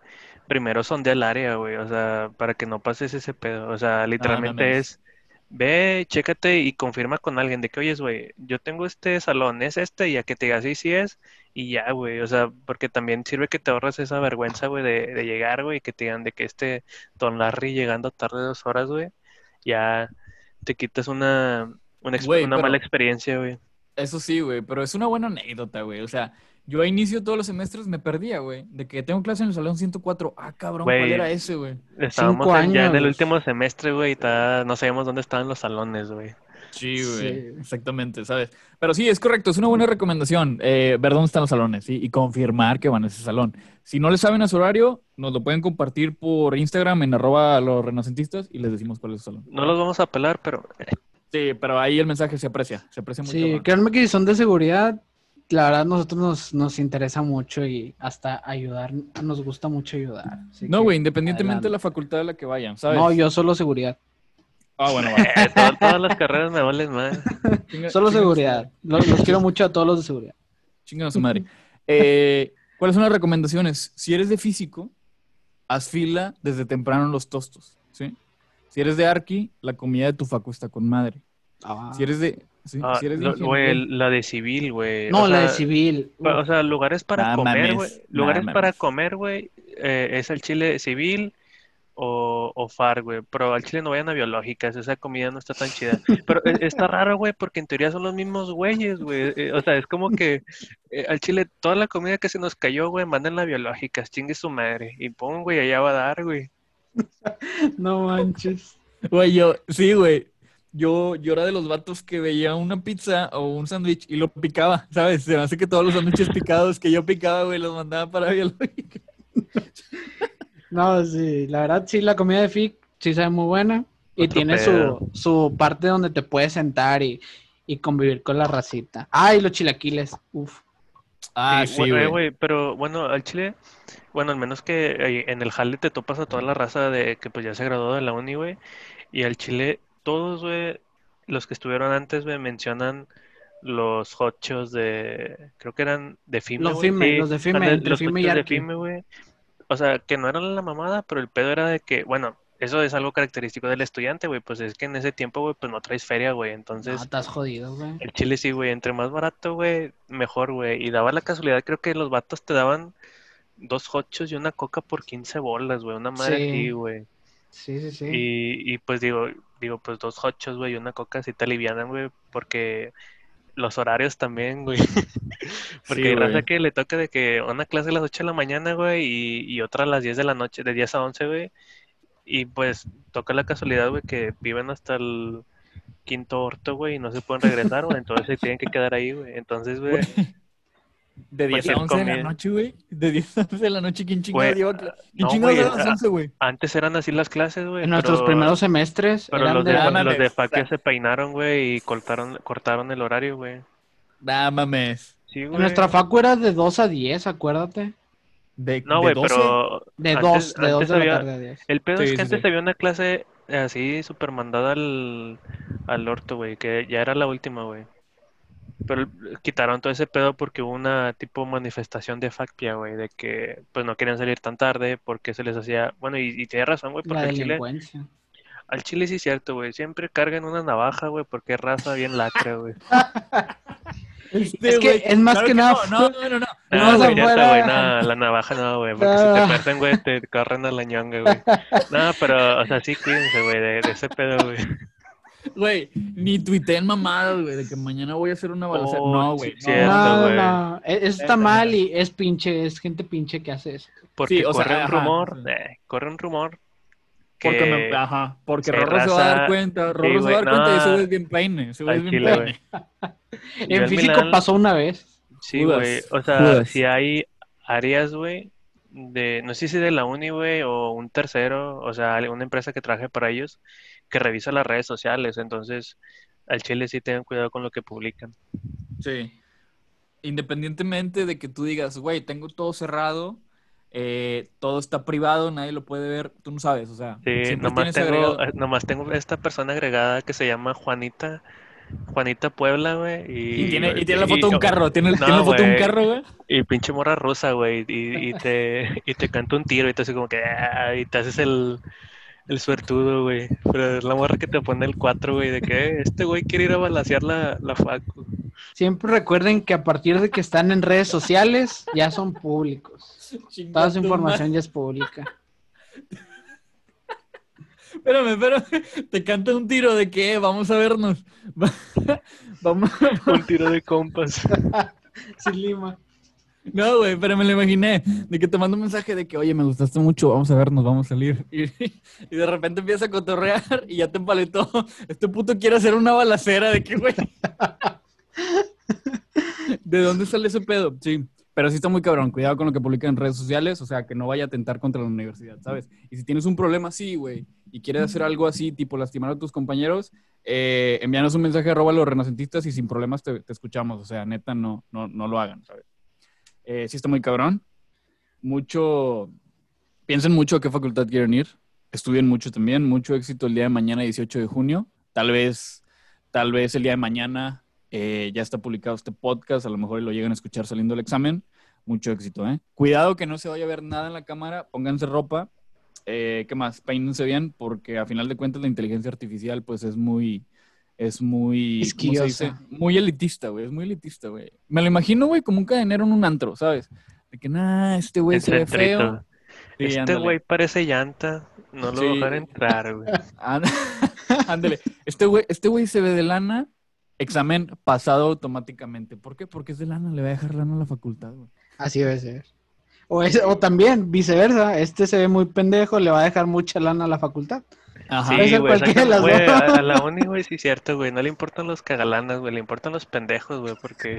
Primero sondea el área, güey. O sea, para que no pases ese pedo. O sea, literalmente mames. es, ve, chécate y confirma con alguien de que, oyes, güey, yo tengo este salón, es este, y a que te diga sí, sí es, y ya, güey. O sea, porque también sirve que te ahorras esa vergüenza, güey, de, de llegar, güey, y que te digan de que este Don Larry llegando tarde dos horas, güey, ya te quitas una, una, pero- mala experiencia, güey. Eso sí, güey, pero es una buena anécdota, güey. O sea, yo a inicio de todos los semestres me perdía, güey. De que tengo clase en el salón 104. Ah, cabrón, ¿cuál era ese, güey? Estábamos en- ya en el último semestre, güey, y ta- no sabíamos dónde estaban los salones, güey. Sí, güey. Sí. Exactamente, ¿sabes? Pero sí, es correcto, es una buena recomendación. eh, ver dónde están los salones, ¿sí? Y confirmar que van a ese salón. Si no le saben a su horario, nos lo pueden compartir por Instagram en arroba los renacentistas y les decimos cuál es su salón. No los vamos a pelar, pero Sí, pero ahí el mensaje se aprecia, se aprecia muy Sí, créanme que si son de seguridad, la verdad nosotros nos, nos interesa mucho y hasta ayudar, nos gusta mucho ayudar. así No, güey, independientemente de la facultad a la que vayan, ¿sabes? No, yo solo seguridad. Ah, bueno, va. eh, to- todas las carreras me valen más. Chinga- Solo seguridad. Los, los quiero mucho a todos los de seguridad. Chingan a su madre. Eh, ¿Cuáles son las recomendaciones? Si eres de físico, haz fila desde temprano en los tostos, ¿sí? Si eres de arqui, la comida de tu facu está con madre. Ah. Si eres de... sí, Ah, si eres lo- la de civil, güey. No, o la de civil. O sea, lugares para Nah, comer, mames, güey. nah, Lugares para comer, güey. eh, es el chile civil o, o FAR, güey. Pero al chile no vayan a biológicas. Esa comida no está tan chida. Pero e- está raro, güey, porque en teoría son los mismos güeyes, güey. eh, O sea, es como que eh, al chile toda la comida que se nos cayó, güey, manden a biológicas. Chingue su madre. Y pon, güey, allá va a dar, güey. No manches. Güey, yo, sí, güey. Yo, yo era de los vatos que veía una pizza o un sándwich y lo picaba, ¿sabes? Se me hace que todos los sándwiches picados que yo picaba, güey, los mandaba para biológica. No, sí, la verdad sí, la comida de FIC sí sabe muy buena. Y Otro tiene su, su parte donde te puedes sentar y, y convivir con la racita. Ah, y los chilaquiles. Uf. Ah, Sí, güey, güey, pero bueno, al Chile, bueno, al menos que en el jale te topas a toda la raza de que pues ya se graduó de la uni, güey, y al Chile todos, güey, los que estuvieron antes, güey, mencionan los hochos de, creo que eran de FIME, Los FIME, sí, los de FIME, entre los FIME y de. FIME, güey, o sea, que no eran la mamada, pero el pedo era de que, bueno, eso es algo característico del estudiante, güey, pues es que en ese tiempo, güey, pues no traes feria, güey, No, entonces... estás jodido, güey. El chile sí, güey, entre más barato, güey, mejor, güey. Y daba la casualidad, creo que los vatos te daban dos hochos y una coca por 15 bolas, güey, una madre Sí. así, güey. Sí, sí, sí. Y, y pues digo, digo, pues dos hochos, güey, y una coca te alivianan, güey, porque los horarios también, güey. Porque Sí, hay raza que le toca de que una clase a las 8 de la mañana, güey, y, y otra a las 10 de la noche, de 10 a 11, güey. Y pues toca la casualidad, güey, que viven hasta el quinto orto, güey, y no se pueden regresar, güey, entonces se tienen que quedar ahí, güey. Entonces, güey, De 10 a Cualquier 11 de la noche, güey. De 10 a 11 de la noche, ¿quién chingados lleva ¿Quién no, chingados da a las 11, güey? antes eran así las clases, güey, en nuestros pero- primeros semestres Pero eran los de, de... Los de FAC ya se peinaron, güey, y cortaron, cortaron el horario, güey. Nah, mames. Sí, En güey. nuestra facu era de 2 a 10, acuérdate. De, No, de güey, 12. pero De antes- 2, de 2 antes de la había- tarde a 10. El pedo Sí, es que sí, antes sí. había una clase así súper mandada al, al orto, güey, que ya era la última, güey. Pero quitaron todo ese pedo porque hubo una tipo manifestación de FACPIA, güey, de que pues no querían salir tan tarde porque se les hacía... Bueno, y, y tiene razón, güey, porque La al Chile, delincuencia. al Chile sí es cierto, güey, siempre cargan una navaja, güey, porque es raza bien lacra, güey. Este, Es que es más que nada- No, no, no, no. No, No, fuera- güey, no, la navaja no, güey, porque si Ah. te parten, güey, te corren a la ñonga, güey. No, pero, o sea, sí, cuídense, güey, de, de ese pedo, güey. Güey, ni tuiteen mamadas, güey, de que mañana voy a hacer una balacera. Oh, no, sí, güey. no. No, güey. no, e- eso está mal y es pinche, es gente pinche que hace eso. Porque Sí, o sea, corre un ajá, rumor, sí. eh, corre un rumor Porque, que me, ajá, porque Rorro se va a dar cuenta, Rorro sí, se va a dar cuenta y güey es bien peine, ese güey es bien. Yo En físico pasó una vez. sí, güey, o sea, Judas. si hay áreas, güey, de, no sé si de la uni, güey, o un tercero, o sea, una empresa que trabaje para ellos, que revisa las redes sociales, entonces, al chile sí tengan cuidado con lo que publican. Sí. Independientemente de que tú digas, güey, tengo todo cerrado, eh, todo está privado, nadie lo puede ver, tú no sabes, o sea, Sí, nomás tengo, eh, nomás tengo esta persona agregada que se llama Juanita, Juanita Puebla, güey, y, Y tiene, y tiene la foto de un carro, tiene, no, tiene la foto de un carro, güey. Y pinche morra rusa, güey, y, y te, y te canta un tiro y te hace como que, "Ah", y te haces el, el suertudo, güey. Pero es la morra que te pone el 4, güey, de que "Eh, este güey quiere ir a balasear la, la facu. Siempre recuerden que a partir de que están en redes sociales ya son públicos. Chinga Toda su información ya es pública. Espérame, espérame. Te canta un tiro de que vamos a vernos. Vamos. Un tiro de compas. Sin lima. No, güey, pero me lo imaginé. De que te mando un mensaje de que, oye, me gustaste mucho, vamos a vernos, vamos a salir. Y, y de repente empieza a cotorrear y ya te empaletó. Este puto quiere hacer una balacera de que, güey. ¿De dónde sale ese pedo? Sí. Pero sí está muy cabrón. Cuidado con lo que publican en redes sociales. O sea, que no vaya a atentar contra la universidad, ¿sabes? Y si tienes un problema así, güey, y quieres hacer algo así, tipo lastimar a tus compañeros, eh, envíanos un mensaje arroba a los renacentistas y sin problemas te, te escuchamos. O sea, neta, no, no, no lo hagan, ¿sabes? Eh, sí está muy cabrón. Mucho... Piensen mucho a qué facultad quieren ir. Estudien mucho también. Mucho éxito el día de mañana, 18 de junio. Tal vez, tal vez el día de mañana eh, ya está publicado este podcast. A lo mejor lo llegan a escuchar saliendo del examen. Mucho éxito, ¿eh? Cuidado que no se vaya a ver nada en la cámara. Pónganse ropa. Eh, ¿Qué más? Peínense bien porque a final de cuentas la inteligencia artificial pues es muy... Es muy... ¿cómo se Quisquillosa. dice? Muy elitista, güey. Es muy elitista, güey. Me lo imagino, güey, como un cadenero en un antro, ¿sabes? De que, nah, este güey se ve feo. Sí, Este güey parece llanta. No lo Sí. voy a dejar entrar, güey. Ánd- Ándale. Este güey, este güey se ve de lana, examen pasado automáticamente. ¿Por qué? Porque es de lana, le va a dejar lana a la facultad, güey. Así debe ser. O, es- o también, viceversa, este se ve muy pendejo, le va a dejar mucha lana a la facultad. Ajá. Sí, güey, las güey, a, a la uni, güey, sí es cierto, güey, no le importan los cagalanas, güey, le importan los pendejos, güey, porque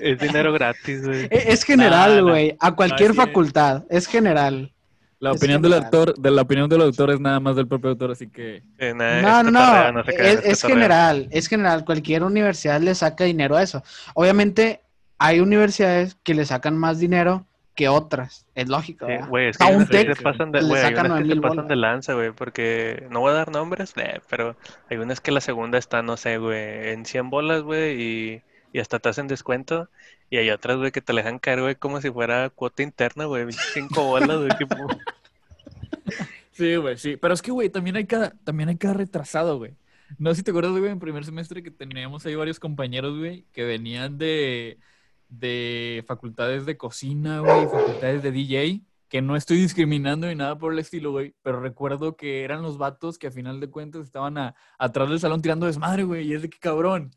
es dinero gratis, güey. E- Es general, Nah, nah. güey, a cualquier es. facultad, es general. La opinión del autor, de la opinión del autor es nada más del propio autor, así que Eh, nah, No, es no, no, es, general, es general, cualquier universidad le saca dinero a eso. Obviamente hay universidades que le sacan más dinero que otras, es lógico. Sí, güey, es que tec se pasan de, hay sacan unas que se 9,000 pasan de lanza, güey, porque no voy a dar nombres, eh, pero hay unas que la segunda está, no sé, güey, en 100 bolas, güey, y, y hasta te hacen descuento, y hay otras, güey, que te la dejan caer, güey, como si fuera cuota interna, güey, 5 bolas, güey, tipo, Sí, güey, sí. Pero es que, güey, también hay cada, también hay cada retrasado, güey. No sé si te acuerdas, güey, en primer semestre que teníamos ahí varios compañeros, güey, que venían de, de facultades de cocina, güey, facultades de DJ, que no estoy discriminando ni nada por el estilo, güey, pero recuerdo que eran los vatos que a final de cuentas estaban a- atrás del salón tirando desmadre, güey, y es de que cabrón,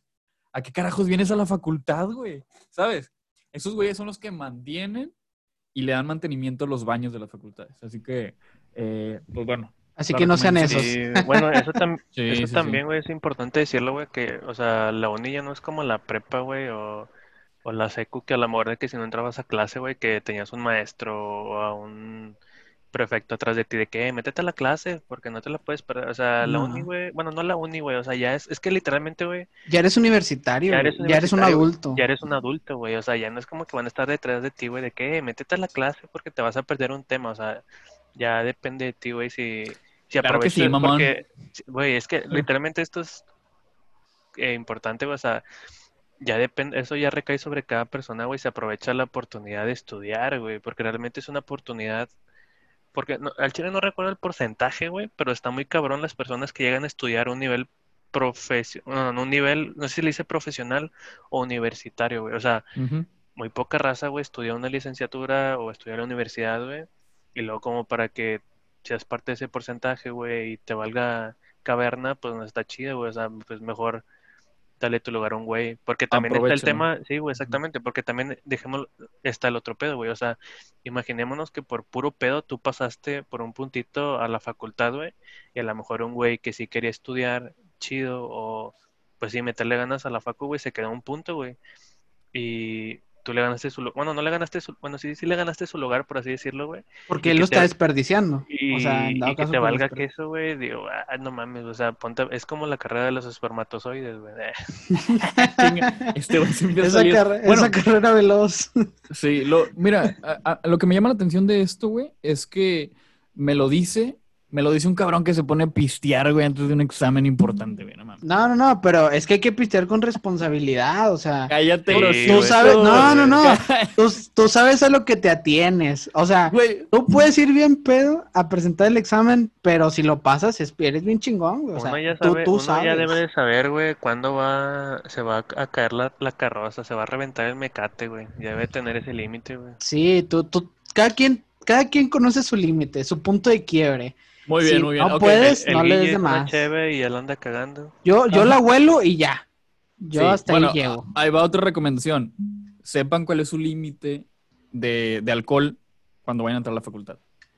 ¿a qué carajos vienes a la facultad, güey? ¿Sabes? Esos güeyes son los que mantienen y le dan mantenimiento a los baños de las facultades. Así que, eh, pues bueno. Así que no sean esos. Sí, bueno, eso, tam- Sí, eso sí. también, güey, es importante decirlo, güey, que, o sea, la uni ya no es como la prepa, güey, o, o la secu, que a la mejor de que si no entrabas a clase, güey, que tenías un maestro o a un prefecto atrás de ti de que, "Eh, métete a la clase, porque no te la puedes perder, o sea, la No. uni, güey, bueno, no la uni, güey, o sea, ya es, es que literalmente, güey, Ya eres universitario, Ya eres ya eres un universitario, adulto. ya eres un adulto, güey, o sea, ya no es como que van a estar detrás de ti, güey, de que, "Eh, métete a la clase porque te vas a perder un tema, o sea, ya depende de ti, güey, si, si Claro que sí, aprovechas, mamón. porque, güey, es que literalmente esto es eh, importante, güey, o sea, ya depende, eso ya recae sobre cada persona, güey, se aprovecha la oportunidad de estudiar, güey, porque realmente es una oportunidad, porque no- al chile no recuerdo el porcentaje, güey, pero está muy cabrón las personas que llegan a estudiar un nivel profesional, no, un nivel, no sé si le dice profesional o universitario, güey, o sea, muy poca raza, güey, estudia una licenciatura o estudia la universidad, güey, y luego como para que seas parte de ese porcentaje, güey, y te valga caverna, pues no está chido, güey, o sea, pues mejor dale tu lugar a un güey, porque también está el tema, sí, güey, exactamente, porque también dejemos, está el otro pedo, güey, o sea, imaginémonos que por puro pedo tú pasaste por un puntito a la facultad, güey, y a lo mejor un güey que sí quería estudiar chido o pues sí meterle ganas a la facu, güey, se quedó un punto, güey, y tú le ganaste su, lu- bueno, no le ganaste su, bueno, sí, sí le ganaste su lugar, por así decirlo, güey, Porque y él que lo te- está desperdiciando. y, o sea, en dado y que caso te por valga que eso, güey, digo, ah, no mames, o sea, ponte, es como la carrera de los espermatozoides, güey. Este güey se Esa, Bueno, esa carrera veloz. Sí, lo, mira, a- a- lo que me llama la atención de esto, güey, es que me lo dice, me lo dice un cabrón que se pone a pistear, güey, antes de un examen importante, güey, no mames. No, no, no, pero es que hay que pistear con responsabilidad, o sea, Cállate, Sí, los güey. tú sabes, no, no, no, tú, tú sabes a lo que te atienes, o sea, Güey, tú puedes ir bien pedo a presentar el examen, pero si lo pasas, es- eres bien chingón, güey, o sea, Uno ya tú, sabe, tú uno ya sabes. debe de saber, güey, cuándo va, se va a caer la, la carroza, se va a reventar el mecate, güey. Ya debe tener ese límite, güey. Sí, tú, tú, cada quien, cada quien conoce su límite, su punto de quiebre. Muy bien, Sí, muy bien. no puedes- El no le des de más. cheve y él anda cagando. Yo, yo Ajá. la huelo y ya. Yo Sí, hasta bueno, ahí llego. Ahí va otra recomendación. Sepan cuál es su límite de, de alcohol cuando vayan a entrar a la facultad.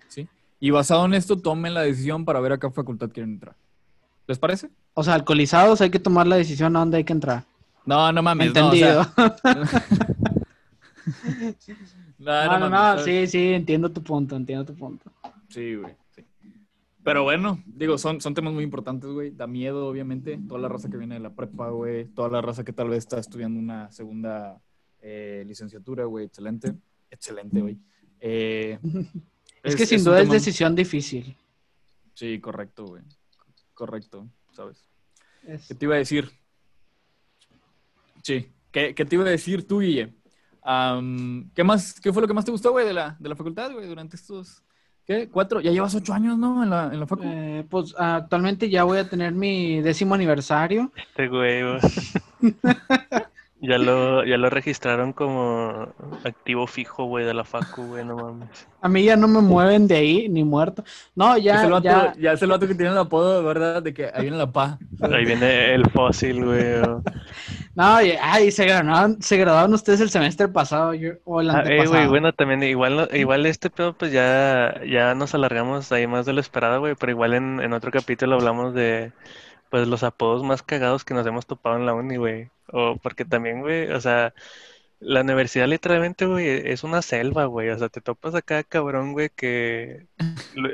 ¿sí? Y basado en esto, tomen la decisión para ver a qué facultad quieren entrar. ¿Les parece? O sea, alcoholizados hay que tomar la decisión a dónde hay que entrar. No, no mames. no, o sea, Entendido. no, No, no no, mames, no, ¿sabes? sí, sí, entiendo tu punto, entiendo tu punto. Sí, güey. Pero bueno, digo, son, son temas muy importantes, güey. Da miedo, obviamente. Toda la raza que viene de la prepa, güey. Toda la raza que tal vez está estudiando una segunda eh, licenciatura, güey. Excelente. Excelente, güey. Eh, Es, que sin duda es tema- decisión difícil. Sí, correcto, güey. Correcto, ¿sabes? Es- ¿Qué te iba a decir? Sí. ¿Qué, qué te iba a decir tú, Guille? Am, ¿qué más? ¿Qué fue lo que más te gustó, güey, de la, de la facultad, güey, durante estos, ¿qué? ¿Cuatro? Ya llevas ocho años, ¿no? En la, en la facu. eh, pues actualmente ya voy a tener mi décimo aniversario. Este güey, güey. Ya lo, ya lo registraron como activo fijo, güey, de la facu, güey, no mames. A mí ya no me mueven de ahí, ni muerto. No, es ya, el vato, ya, ya. es el vato que tiene el apodo, ¿verdad? De que ahí viene la pa. Ahí viene el fósil, güey. No, y, ay, se graduaron, se graduaron ustedes el semestre pasado yo- o el Ah, eh, antepasado. güey, bueno, también igual, igual este pedo, pues ya, ya nos alargamos ahí más de lo esperado, güey, pero igual en, en otro capítulo hablamos de, pues, los apodos más cagados que nos hemos topado en la uni, güey. O porque también, güey, o sea, la universidad literalmente, güey, es una selva, güey. O sea, te topas acá, cabrón, güey, que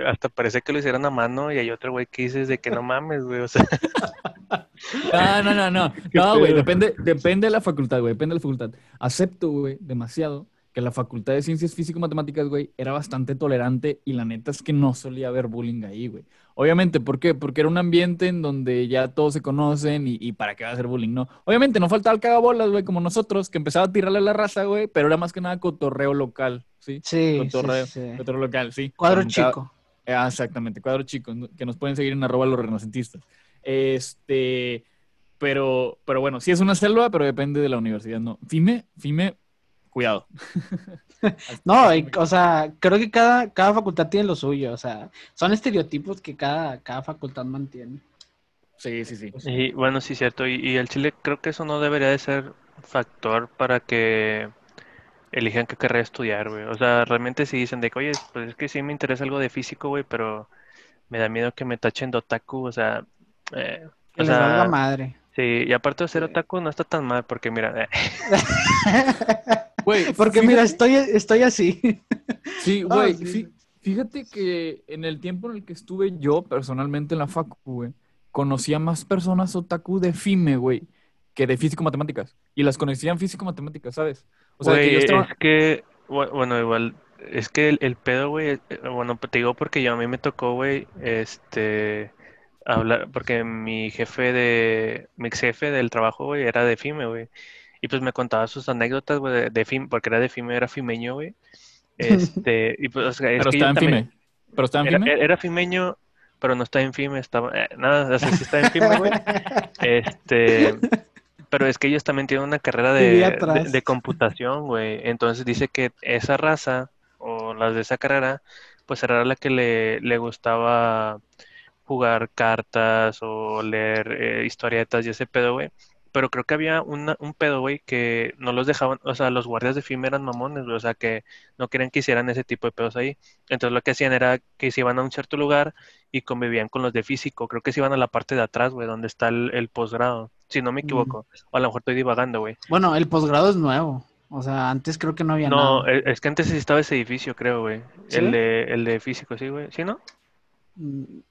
hasta parece que lo hicieron a mano y hay otro, güey, que dices de que no mames, güey. O sea, No, no, no, no. ¿Qué No, güey, depende, depende de la facultad, güey, depende de la facultad. Acepto, güey, demasiado que la facultad de ciencias físico-matemáticas, güey, era bastante tolerante y la neta es que no solía haber bullying ahí, güey. Obviamente, ¿por qué? Porque era un ambiente en donde ya todos se conocen y, y para qué va a ser bullying, ¿no? Obviamente, no faltaba el cagabolas, güey, como nosotros, que empezaba a tirarle a la raza, güey, pero era más que nada cotorreo local, ¿sí? Sí, Cotorreo, sí. cotorreo local, sí. Cuadro chico. Ah, exactamente, cuadro chico, que nos pueden seguir en arroba los renacentistas. Este, pero, pero bueno, sí es una selva, pero depende de la universidad, ¿no? FIME, FIME, cuidado. No, y, o sea, creo que cada, cada facultad tiene lo suyo, o sea, son estereotipos que cada, cada facultad mantiene. Sí, sí, sí. y bueno, sí, cierto. Y, y el Chile creo que eso no debería de ser factor para que elijan qué carrera estudiar, güey. O sea, realmente si dicen de que, oye, pues es que sí me interesa algo de físico, güey, pero me da miedo que me tachen de otaku, o sea, eh, Que o les valga sea, madre. Sí, y aparte de ser Sí. otaku no está tan mal, porque mira, eh, Güey, Porque fíjate- mira, estoy, estoy así. Sí, Ah, güey, sí. fíjate que en el tiempo en el que estuve yo personalmente en la facu, güey, conocía más personas otaku de FIME, güey, que de físico-matemáticas. Y las conocían físico-matemáticas, ¿sabes? O sea, que yo estaba... es que, bu- bueno, igual, es que el, el pedo, güey, eh, bueno, te digo porque yo a mí me tocó, güey, este, hablar, porque mi jefe de, mi ex jefe del trabajo, güey, era de FIME, güey. Y pues me contaba sus anécdotas, güey, de, de FIME, porque era de FIME, era fimeño, güey. Este, y pues, o sea, es Pero que estaba en también- FIME. Pero estaba en Era, FIME. era fimeño, pero no está en FIME, estaba, eh, nada, o sea, sí está en FIME, güey. Este, pero es que ellos también tienen una carrera de, de, de computación, güey. Entonces dice que esa raza, o las de esa carrera, pues era la que le, le gustaba jugar cartas o leer eh, historietas y ese pedo, güey. Pero creo que había una- un pedo, güey, que no los dejaban, o sea, los guardias de FIME eran mamones, güey, o sea, que no querían que hicieran ese tipo de pedos ahí. Entonces lo que hacían era que se iban a un cierto lugar y convivían con los de físico. Creo que se iban a la parte de atrás, güey, donde está el, el posgrado, si no me Mm. equivoco. O a lo mejor estoy divagando, güey. Bueno, el posgrado es nuevo. O sea, antes creo que no había No, nada. es, es que antes sí estaba ese edificio, creo, güey. ¿Sí? El de, el de físico, sí, güey. ¿Sí, no?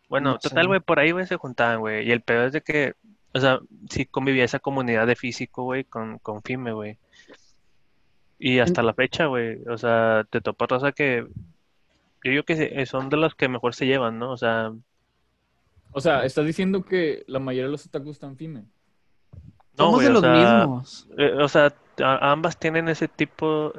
Bueno, No total, güey, por ahí, güey, se juntaban, güey. Y el pedo es de que, o sea, sí convivía esa comunidad de físico, güey, con, con FIME, güey. Y hasta la fecha, güey, o sea, te topas raza que yo digo que se- son de los que mejor se llevan, ¿no? O sea, O sea, estás diciendo que la mayoría de los otakus están FIME. no, Somos de o los sea, mismos. eh, o sea, ambas tienen ese tipo,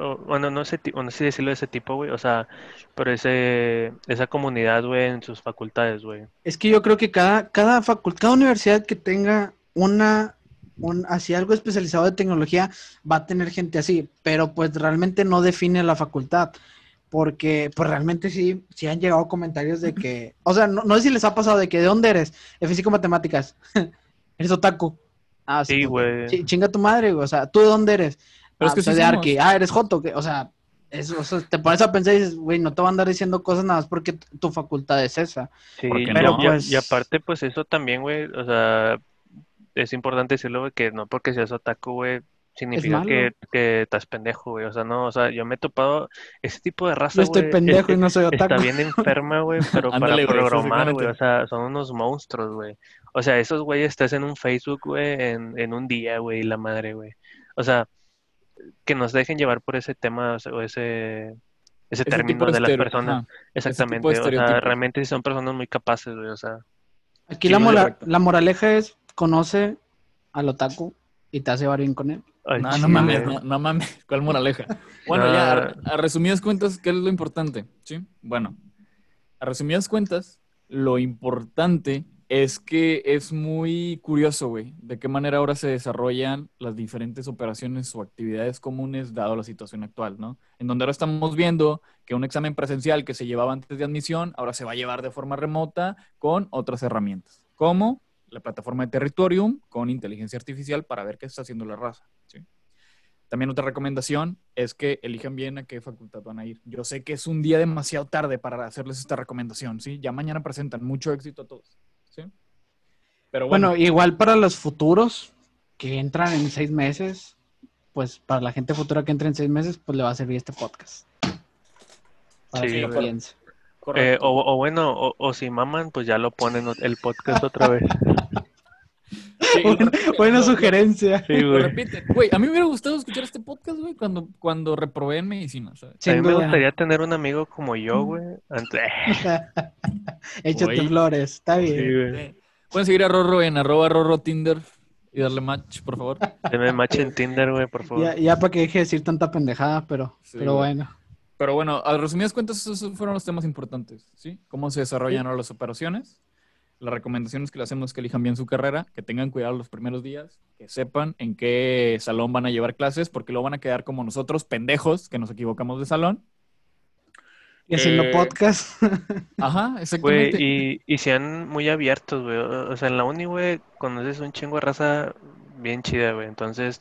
o- bueno, no sé, tipo, no sé decirlo de ese tipo, güey, o sea, pero ese, esa comunidad, güey, en sus facultades, güey. Es que yo creo que cada, cada facultad, cada universidad que tenga una, un, así algo especializado de tecnología va a tener gente así, pero pues realmente no define la facultad. Porque pues realmente sí, sí han llegado comentarios de que, o sea, no, no sé si les ha pasado de que ¿de dónde eres? De físico matemáticas. eres otaku. Ah, Sí, güey. Chi- Chinga tu madre, güey. O sea, ¿tú de dónde eres? Pero es Ah, que soy sí de. Arki. Ah, eres Joto. O sea, o sea, te pones a pensar y dices, güey, no te van a andar diciendo cosas nada más porque tu facultad es esa. Sí, ¿Por qué y- no? a- pues- y aparte, pues eso también, güey, o sea, es importante decirlo, güey, que no porque seas otaku, güey, significa que, que estás pendejo, güey, o sea, no, o sea, yo me he topado ese tipo de raza, Yo estoy güey, pendejo es- y no soy está otaku. bien enferma, güey, pero para Ándale, güey, programar, güey, o sea, son unos monstruos, güey. O sea, esos güeyes estás en un Facebook, güey, en, en un día, güey, la madre, güey. O sea, que nos dejen llevar por ese tema, o ese, ese término de de las personas. Exactamente, o sea, realmente sí son personas muy capaces, güey, o sea. Aquí la, correcto. la moraleja es, conoce al otaku y te hace llevar bien con él. No, mames, no, no mames. ¿Cuál moraleja? Bueno, ya, a, a resumidas cuentas, ¿qué es lo importante? ¿Sí? Bueno, a resumidas cuentas, lo importante es que es muy curioso, güey, de qué manera ahora se desarrollan las diferentes operaciones o actividades comunes dado la situación actual, ¿no? En donde ahora estamos viendo que un examen presencial que se llevaba antes de admisión, ahora se va a llevar de forma remota con otras herramientas, como la plataforma de Territorium con inteligencia artificial para ver qué está haciendo la raza. ¿sí? También otra recomendación es que elijan bien a qué facultad van a ir. Yo sé que es un día demasiado tarde para hacerles esta recomendación, ¿sí? Ya mañana presentan. Mucho éxito a todos, ¿sí? Pero bueno. bueno igual para los futuros que entran en seis meses, pues para la gente futura que entre en seis meses, pues le va a servir este podcast. Para sí, eh, o, bueno, o, si maman, pues ya lo ponen el podcast otra vez. buena, sugerencia. Sí, güey. Güey, a mí me hubiera gustado escuchar este podcast, güey, cuando, cuando reprobé en medicina. a mí me gustaría tener un amigo como yo, güey. Échate flores, está bien. Pueden seguir a Rorro en arroba Rorro Tinder y darle match, por favor. Deme match en Tinder, güey, por favor. Ya, para que deje de decir tanta pendejada, pero, pero bueno. Pero bueno, a resumidas cuentas, esos fueron los temas importantes, ¿sí? Cómo se desarrollan las operaciones, las recomendaciones que le hacemos es que elijan bien su carrera, que tengan cuidado los primeros días, que sepan en qué salón van a llevar clases, porque luego van a quedar como nosotros, pendejos, que nos equivocamos de salón. Y haciendo eh, podcast. Ajá, exactamente. y, y sean muy abiertos, güey. O sea, en la uni, güey, conoces un chingo de raza bien chida, güey. Entonces,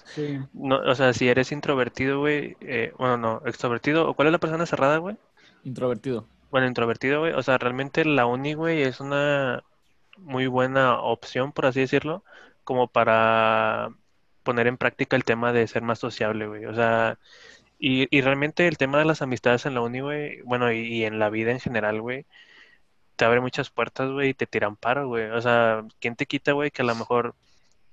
no, o sea, si eres introvertido, güey, eh, bueno, no, extrovertido, ¿o cuál es la persona cerrada, güey? Introvertido. Bueno, introvertido, güey. O sea, realmente la uni, güey, es una muy buena opción, por así decirlo, como para poner en práctica el tema de ser más sociable, güey. O sea, y, y realmente el tema de las amistades en la uni, güey, bueno, y, y en la vida en general, güey, te abre muchas puertas, güey, y te tiran paro, güey. O sea, ¿quién te quita, güey, que a lo mejor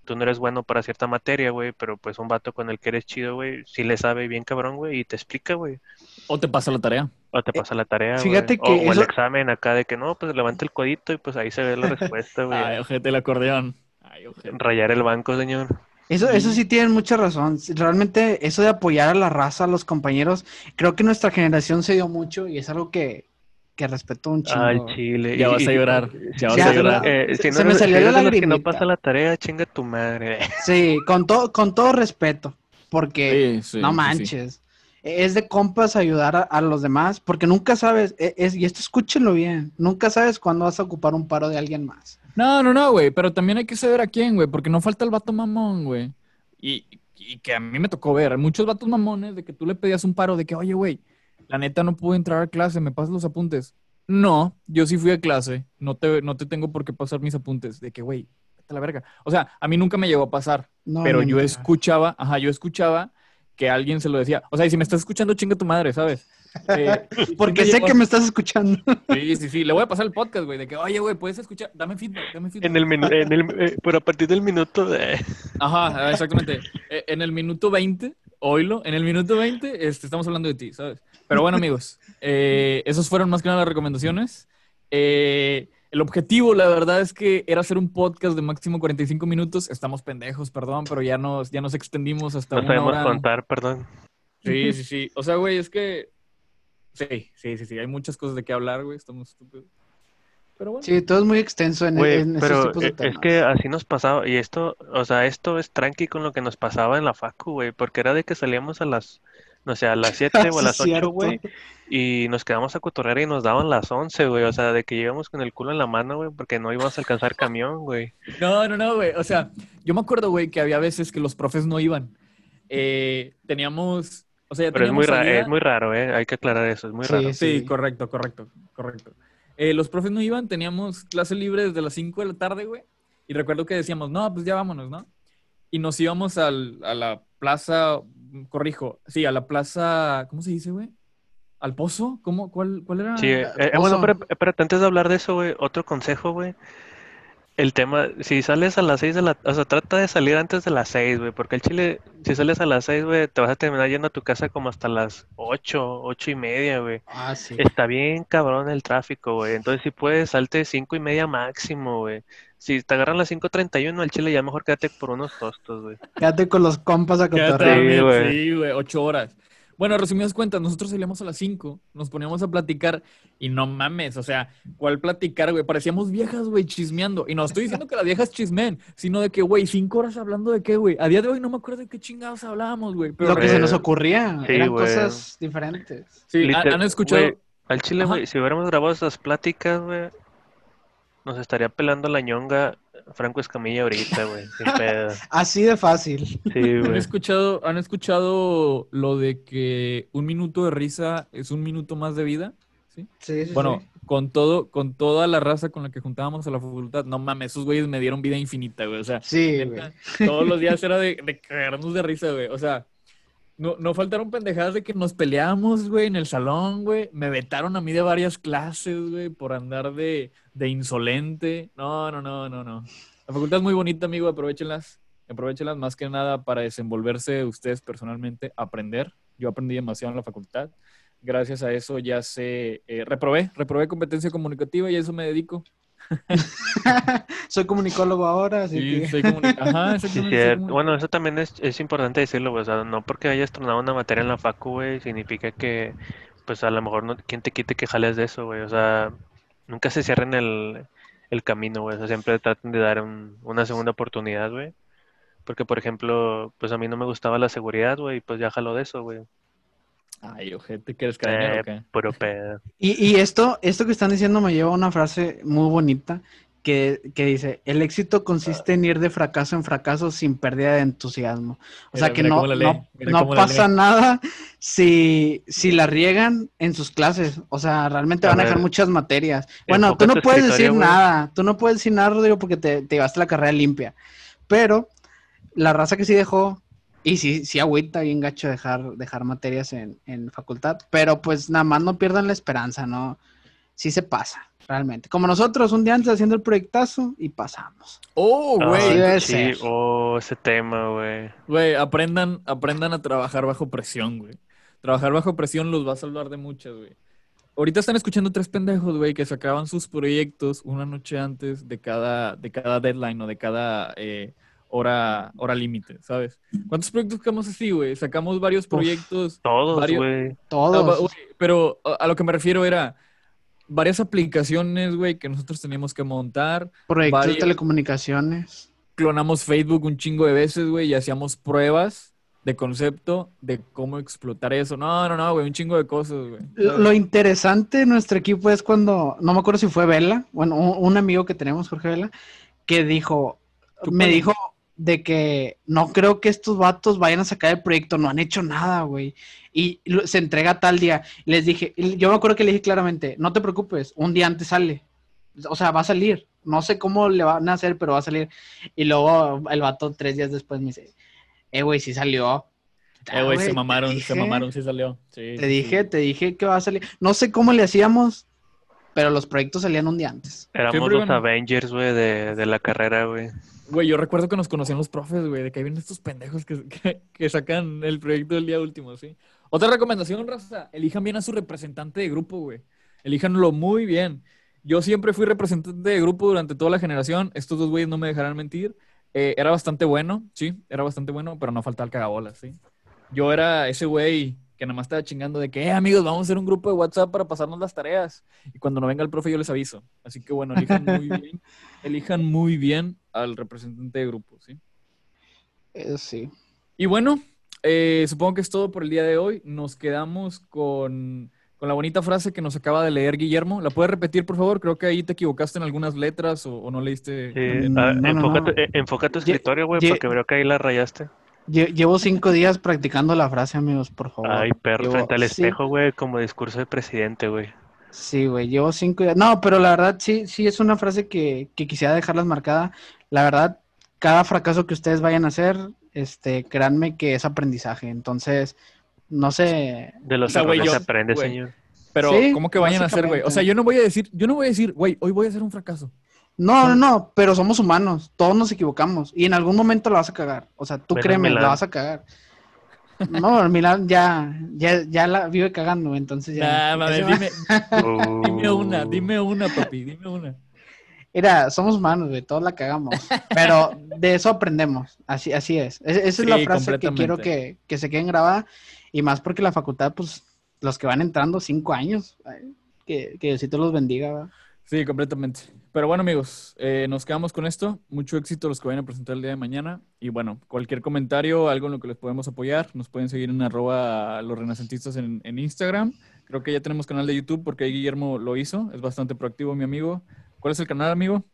tú no eres bueno para cierta materia, güey, pero pues un vato con el que eres chido, güey, sí le sabe bien cabrón, güey, y te explica, güey. O te pasa la tarea. O te pasa la tarea, Fíjate que o, el examen acá de que no, pues levanta el codito y pues ahí se ve la respuesta, güey. Ay, ojete el acordeón. Ay, Rayar el banco, señor. Eso, eso sí tienen mucha razón. Realmente eso de apoyar a la raza, a los compañeros, creo que nuestra generación se dio mucho y es algo que, que respeto un chingo. Ay, chile. Ya vas a llorar. Ya vas a llorar. Eh, se, me salió la lágrima. que no pasa la tarea, chinga tu madre. Sí, con, todo con todo respeto. Porque no manches. Es de compas ayudar a, los demás, porque nunca sabes, e, es, y esto escúchenlo bien, nunca sabes cuándo vas a ocupar un paro de alguien más. No, no, no, güey, pero también hay que saber a quién, güey, porque no falta el vato mamón, güey. Y, y que a mí me tocó ver, muchos vatos mamones de que tú le pedías un paro de que, oye, güey, la neta no pude entrar a clase, me pasas los apuntes. No, yo sí fui a clase, no te, no te tengo por qué pasar mis apuntes. De que, güey, vete a la verga. O sea, a mí nunca me llegó a pasar, pero yo escuchaba, ajá, yo escuchaba que alguien se lo decía. O sea, y si me estás escuchando, chinga tu madre, ¿sabes? Eh, Porque sé que me estás escuchando. Sí, sí, sí. Le voy a pasar el podcast, güey, de que, oye, güey, puedes escuchar, dame feedback, dame feedback. En el, en el eh, pero a partir del minuto de... Ajá, exactamente. Eh, en el minuto 20, oílo, en el minuto 20 este, estamos hablando de ti, ¿sabes? Pero bueno, amigos, eh, esos fueron más que nada las recomendaciones. Eh, el objetivo, la verdad, es que era hacer un podcast de máximo 45 minutos. Estamos pendejos, perdón, pero ya nos, ya nos extendimos hasta no sabemos contar, perdón. Sí, sí, sí. O sea, güey, es que... Sí, sí, sí, sí. Hay muchas cosas de qué hablar, güey. Estamos estúpidos. Pero bueno. Sí, todo es muy extenso en, en pero tipos de temas. Es que así nos pasaba. Y esto, o sea, esto es tranqui con lo que nos pasaba en la facu, güey. Porque era de que salíamos a las no sé, a las 7 o a las 8, güey. Y nos quedamos a cotorrear y nos daban las 11, güey. O sea, de que llegamos con el culo en la mano, güey, porque no íbamos a alcanzar camión, güey. No, no, no, güey. O sea, yo me acuerdo, güey, que había veces que los profes no iban. Eh, teníamos, o sea, Pero es muy, raro, es muy raro, ¿eh? Hay que aclarar eso, es muy raro. Sí, correcto, correcto, correcto. Eh, los profes no iban, teníamos clase libre desde las 5 de la tarde, güey. Y recuerdo que decíamos, no, pues ya vámonos, ¿no? Y nos íbamos al, a la plaza corrijo, sí, a la plaza, ¿cómo se dice, güey? ¿Al pozo? ¿Cómo? ¿Cuál, cuál era? Sí, eh, eh, bueno, pero, espérate, antes de hablar de eso, güey, otro consejo, güey. El tema, si sales a las seis de la, o sea, trata de salir antes de las seis, güey, porque el chile, si sales a las seis, güey, te vas a terminar yendo a tu casa como hasta las ocho, ocho y media, güey. Ah, sí. Está bien cabrón el tráfico, güey. Entonces, si puedes, salte cinco y media máximo, güey. Si te agarran las 5.31 al chile, ya mejor quédate por unos tostos, güey. Quédate con los compas a cotorrear. Sí, güey. Sí, güey, ocho horas. Bueno, resumidas cuentas, nosotros salíamos a las 5, nos poníamos a platicar y no mames, o sea, ¿cuál platicar, güey? Parecíamos viejas, güey, chismeando. Y no estoy diciendo que las viejas chismen, sino de que, güey, cinco horas hablando de qué, güey. A día de hoy no me acuerdo de qué chingados hablábamos, güey. Lo que se nos ocurría, eran cosas diferentes. Sí, han escuchado... al chile, güey, si hubiéramos grabado esas pláticas, güey, nos estaría pelando la ñonga Franco Escamilla ahorita, güey. Así de fácil. Sí, ¿Han güey. escuchado, ¿Han escuchado lo de que un minuto de risa es un minuto más de vida? ¿Sí? Sí, sí, Bueno, sí. con todo, con toda la raza con la que juntábamos a la facultad, no mames, esos güeyes me dieron vida infinita, güey. O sea, Sí, neta, todos los días era de, de cagarnos de risa, güey. O sea, no, no faltaron pendejadas de que nos peleábamos, güey, en el salón, güey. Me vetaron a mí de varias clases, güey, por andar de, de insolente. No, no, no, no, no. La facultad es muy bonita, amigo, aprovechenlas. Aprovechenlas más que nada para desenvolverse ustedes personalmente, aprender. Yo aprendí demasiado en la facultad. Gracias a eso ya sé, eh, reprobé, reprobé competencia comunicativa y a eso me dedico. Soy comunicólogo ahora, así Sí, que... soy comuni- Ajá, Sí, soy Bueno, eso también es, es importante decirlo, güey. O sea, no porque hayas tronado una materia en la facu, güey, significa que, pues a lo mejor no, quién te quite que jales de eso, güey. O sea, nunca se cierren el, el camino, güey. O sea, siempre traten de dar un- una segunda oportunidad, güey. Porque, por ejemplo, pues a mí no me gustaba la seguridad, güey, y pues ya jalo de eso, güey. Ay, ojete, ¿que eres cadenero Eh, o qué? puro pedo. Y, y esto, esto que están diciendo me lleva a una frase muy bonita que, que dice, el éxito consiste en ir de fracaso en fracaso sin pérdida de entusiasmo. O Mira, sea que mira no, no, pasa nada si, si la riegan en sus clases. O sea, realmente A van a dejar muchas materias. Bueno, tú no puedes decir güey. nada. Tú no puedes decir nada, Rodrigo, porque te, te llevaste la carrera limpia. Pero la raza que sí dejó, y sí, sí agüita bien gacho dejar, dejar materias en, en facultad, pero pues nada más no pierdan la esperanza, ¿no? Sí se pasa, realmente. Como nosotros, un día antes haciendo el proyectazo y pasamos. Oh, Ah, güey. sí oh, ese tema, güey. Güey, aprendan, aprendan a trabajar bajo presión, güey. Trabajar bajo presión los va a salvar de muchas, güey. Ahorita están escuchando tres pendejos, güey, que sacaban sus proyectos una noche antes de cada, de cada deadline o de cada eh, hora, hora límite, ¿sabes? ¿Cuántos proyectos sacamos así, güey? Sacamos varios proyectos. Todos, Varios- güey. Todos. pero a, lo que me refiero era varias aplicaciones, güey, que nosotros teníamos que montar. proyectos de telecomunicaciones. clonamos Facebook un chingo de veces, güey, y hacíamos pruebas de concepto de cómo explotar eso. No, no, no, güey, un chingo de cosas, güey. Lo, lo interesante de nuestro equipo es cuando, no me acuerdo si fue Vela, bueno, un, un amigo que tenemos, Jorge Vela, que dijo, me dijo de que no creo que estos vatos vayan a sacar el proyecto, no han hecho nada, güey. Y se entrega tal día. Les dije, yo me acuerdo que le dije claramente, no te preocupes, un día antes sale. O sea, va a salir. No sé cómo le van a hacer, pero va a salir. Y luego el vato tres días después me dice, eh, güey, sí salió. Eh, güey, se te mamaron, se mamaron, sí salió. Sí, Te sí, dije, te dije que va a salir. No sé cómo le hacíamos, pero los proyectos salían un día antes. Éramos los Avengers, güey, de, de la carrera, güey. Güey, yo recuerdo que nos conocían los profes, güey, de que ahí vienen estos pendejos que, que, sacan el proyecto del día último, ¿sí? Otra recomendación, raza, elijan bien a su representante de grupo, güey. Elíjanlo muy bien. Yo siempre fui representante de grupo durante toda la generación. Estos dos güeyes no me dejarán mentir. Eh, era bastante bueno, sí, era bastante bueno, pero no faltaba el cagabolas, ¿sí? Yo era ese güey que nada más estaba chingando de que, eh, amigos, vamos a hacer un grupo de WhatsApp para pasarnos las tareas. Y cuando no venga el profe, yo les aviso. Así que bueno, elijan muy bien, elijan muy bien al representante de grupo, ¿sí? Eh, sí. Y bueno, eh, supongo que es todo por el día de hoy. Nos quedamos con, con la bonita frase que nos acaba de leer Guillermo. ¿La puedes repetir, por favor? Creo que ahí te equivocaste en algunas letras o, o no leíste. Sí, a- no, no, enfoca, no. Tu, eh, enfoca tu Ye- escritorio, güey, porque veo que ahí la rayaste. Lle- Llevo cinco días practicando la frase, amigos, por favor. Ay, perro, Llevo- frente al espejo, güey, como discurso de presidente, güey. Sí, güey, llevo cinco días. No, pero la verdad sí, sí es una frase que, que quisiera dejarlas marcada. La verdad, cada fracaso que ustedes vayan a hacer, este, créanme que es aprendizaje. Entonces, no sé. De los O sea, errores yo- se aprende, señor. Pero, Sí, ¿cómo que vayan a hacer, güey? O sea, yo no voy a decir, yo no voy a decir, güey, hoy voy a hacer un fracaso. No, no, no, pero somos humanos, todos nos equivocamos y en algún momento la vas a cagar. O sea, tú créeme, la vas a cagar. No, Milán ya, ya, ya la vive cagando, entonces ya. Nah, dime, dime una, Uh. dime una, papi, dime una. Mira, somos humanos, güey, todos la cagamos. Pero de eso aprendemos. Así, así es. Es- esa es la frase que quiero que, que se queden grabada. Y más porque la facultad, pues, los que van entrando cinco años, que, que Diosito los bendiga, ¿verdad? Sí, completamente. Pero bueno, amigos, eh, nos quedamos con esto. Mucho éxito los que vayan a presentar el día de mañana. Y bueno, cualquier comentario, algo en lo que les podemos apoyar, nos pueden seguir en arroba los renacentistas en, en Instagram. Creo que ya tenemos canal de YouTube porque ahí Guillermo lo hizo. Es bastante proactivo, mi amigo. ¿Cuál es el canal, amigo?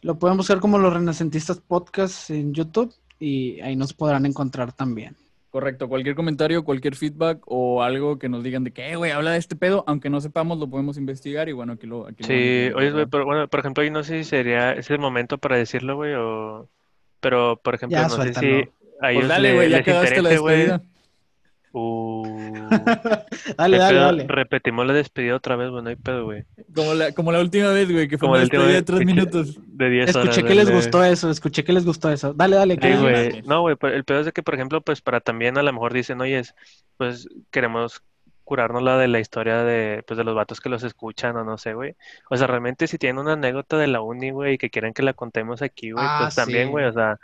Lo pueden buscar como los Renacentistas Podcast en YouTube y ahí nos podrán encontrar también. Correcto, cualquier comentario, cualquier feedback o algo que nos digan de que, "Eh, güey, habla de este pedo, aunque no sepamos, lo podemos investigar y bueno, aquí lo... Aquí lo Sí, a oye, pero bueno, por ejemplo, yo no sé si sería, es el momento para decirlo, güey, o... Pero, por ejemplo, Ya, no sé si a Pues ellos dale, le- güey, ya les quedaste la interese, güey. Uh, Dale, ¿qué dale, pedo? dale. Repetimos la despedida otra vez, güey, no hay pedo, güey. Como la, como la última vez, güey, que fue Como una despedida de tres minutos. De 10 horas. Escuché que les gustó eso, escuché que les gustó eso. Dale, dale, Sí, que Ah, güey. No, güey, el pedo es de que, por ejemplo, pues para también a lo mejor dicen, oye, pues queremos curarnos la de la historia de, pues, de los vatos que los escuchan o no sé, güey. O sea, realmente si tienen una anécdota de la uni, güey, y que quieren que la contemos aquí, güey, Ah, pues también, sí. güey, o sea,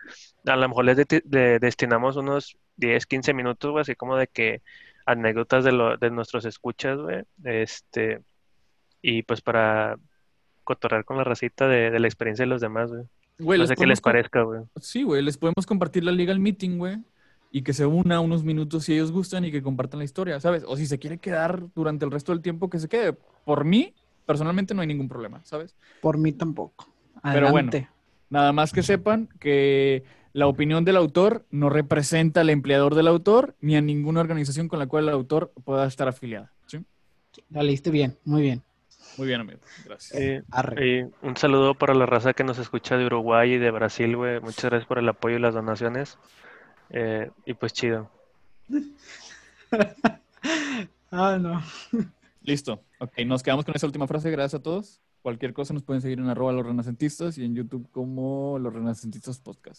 a lo mejor les de- le destinamos unos 10, 15 minutos, güey, así como de que anécdotas de, lo, de nuestros escuchas, güey, este, y pues para cotorrear con la racita de, de la experiencia de los demás, güey. Güey, No sé qué les parezca, güey. Sí, güey, les podemos compartir la legal meeting, güey, y que se una unos minutos si ellos gustan y que compartan la historia, ¿sabes? O si se quiere quedar durante el resto del tiempo, que se quede. Por mí, personalmente, no hay ningún problema, ¿sabes? Por mí tampoco. Pero bueno. Nada más que sepan que la opinión del autor no representa al empleador del autor ni a ninguna organización con la cual el autor pueda estar afiliada. ¿sí? La leíste bien, muy bien. Muy bien, amigo. Gracias. Eh, Arre. Y un saludo para la raza que nos escucha de Uruguay y de Brasil, güey. Muchas gracias por el apoyo y las donaciones. Eh, y pues chido. Ah, no. Listo. Ok, nos quedamos con esa última frase. Gracias a todos. Cualquier cosa nos pueden seguir en arroba los renacentistas y en YouTube como los renacentistas podcast.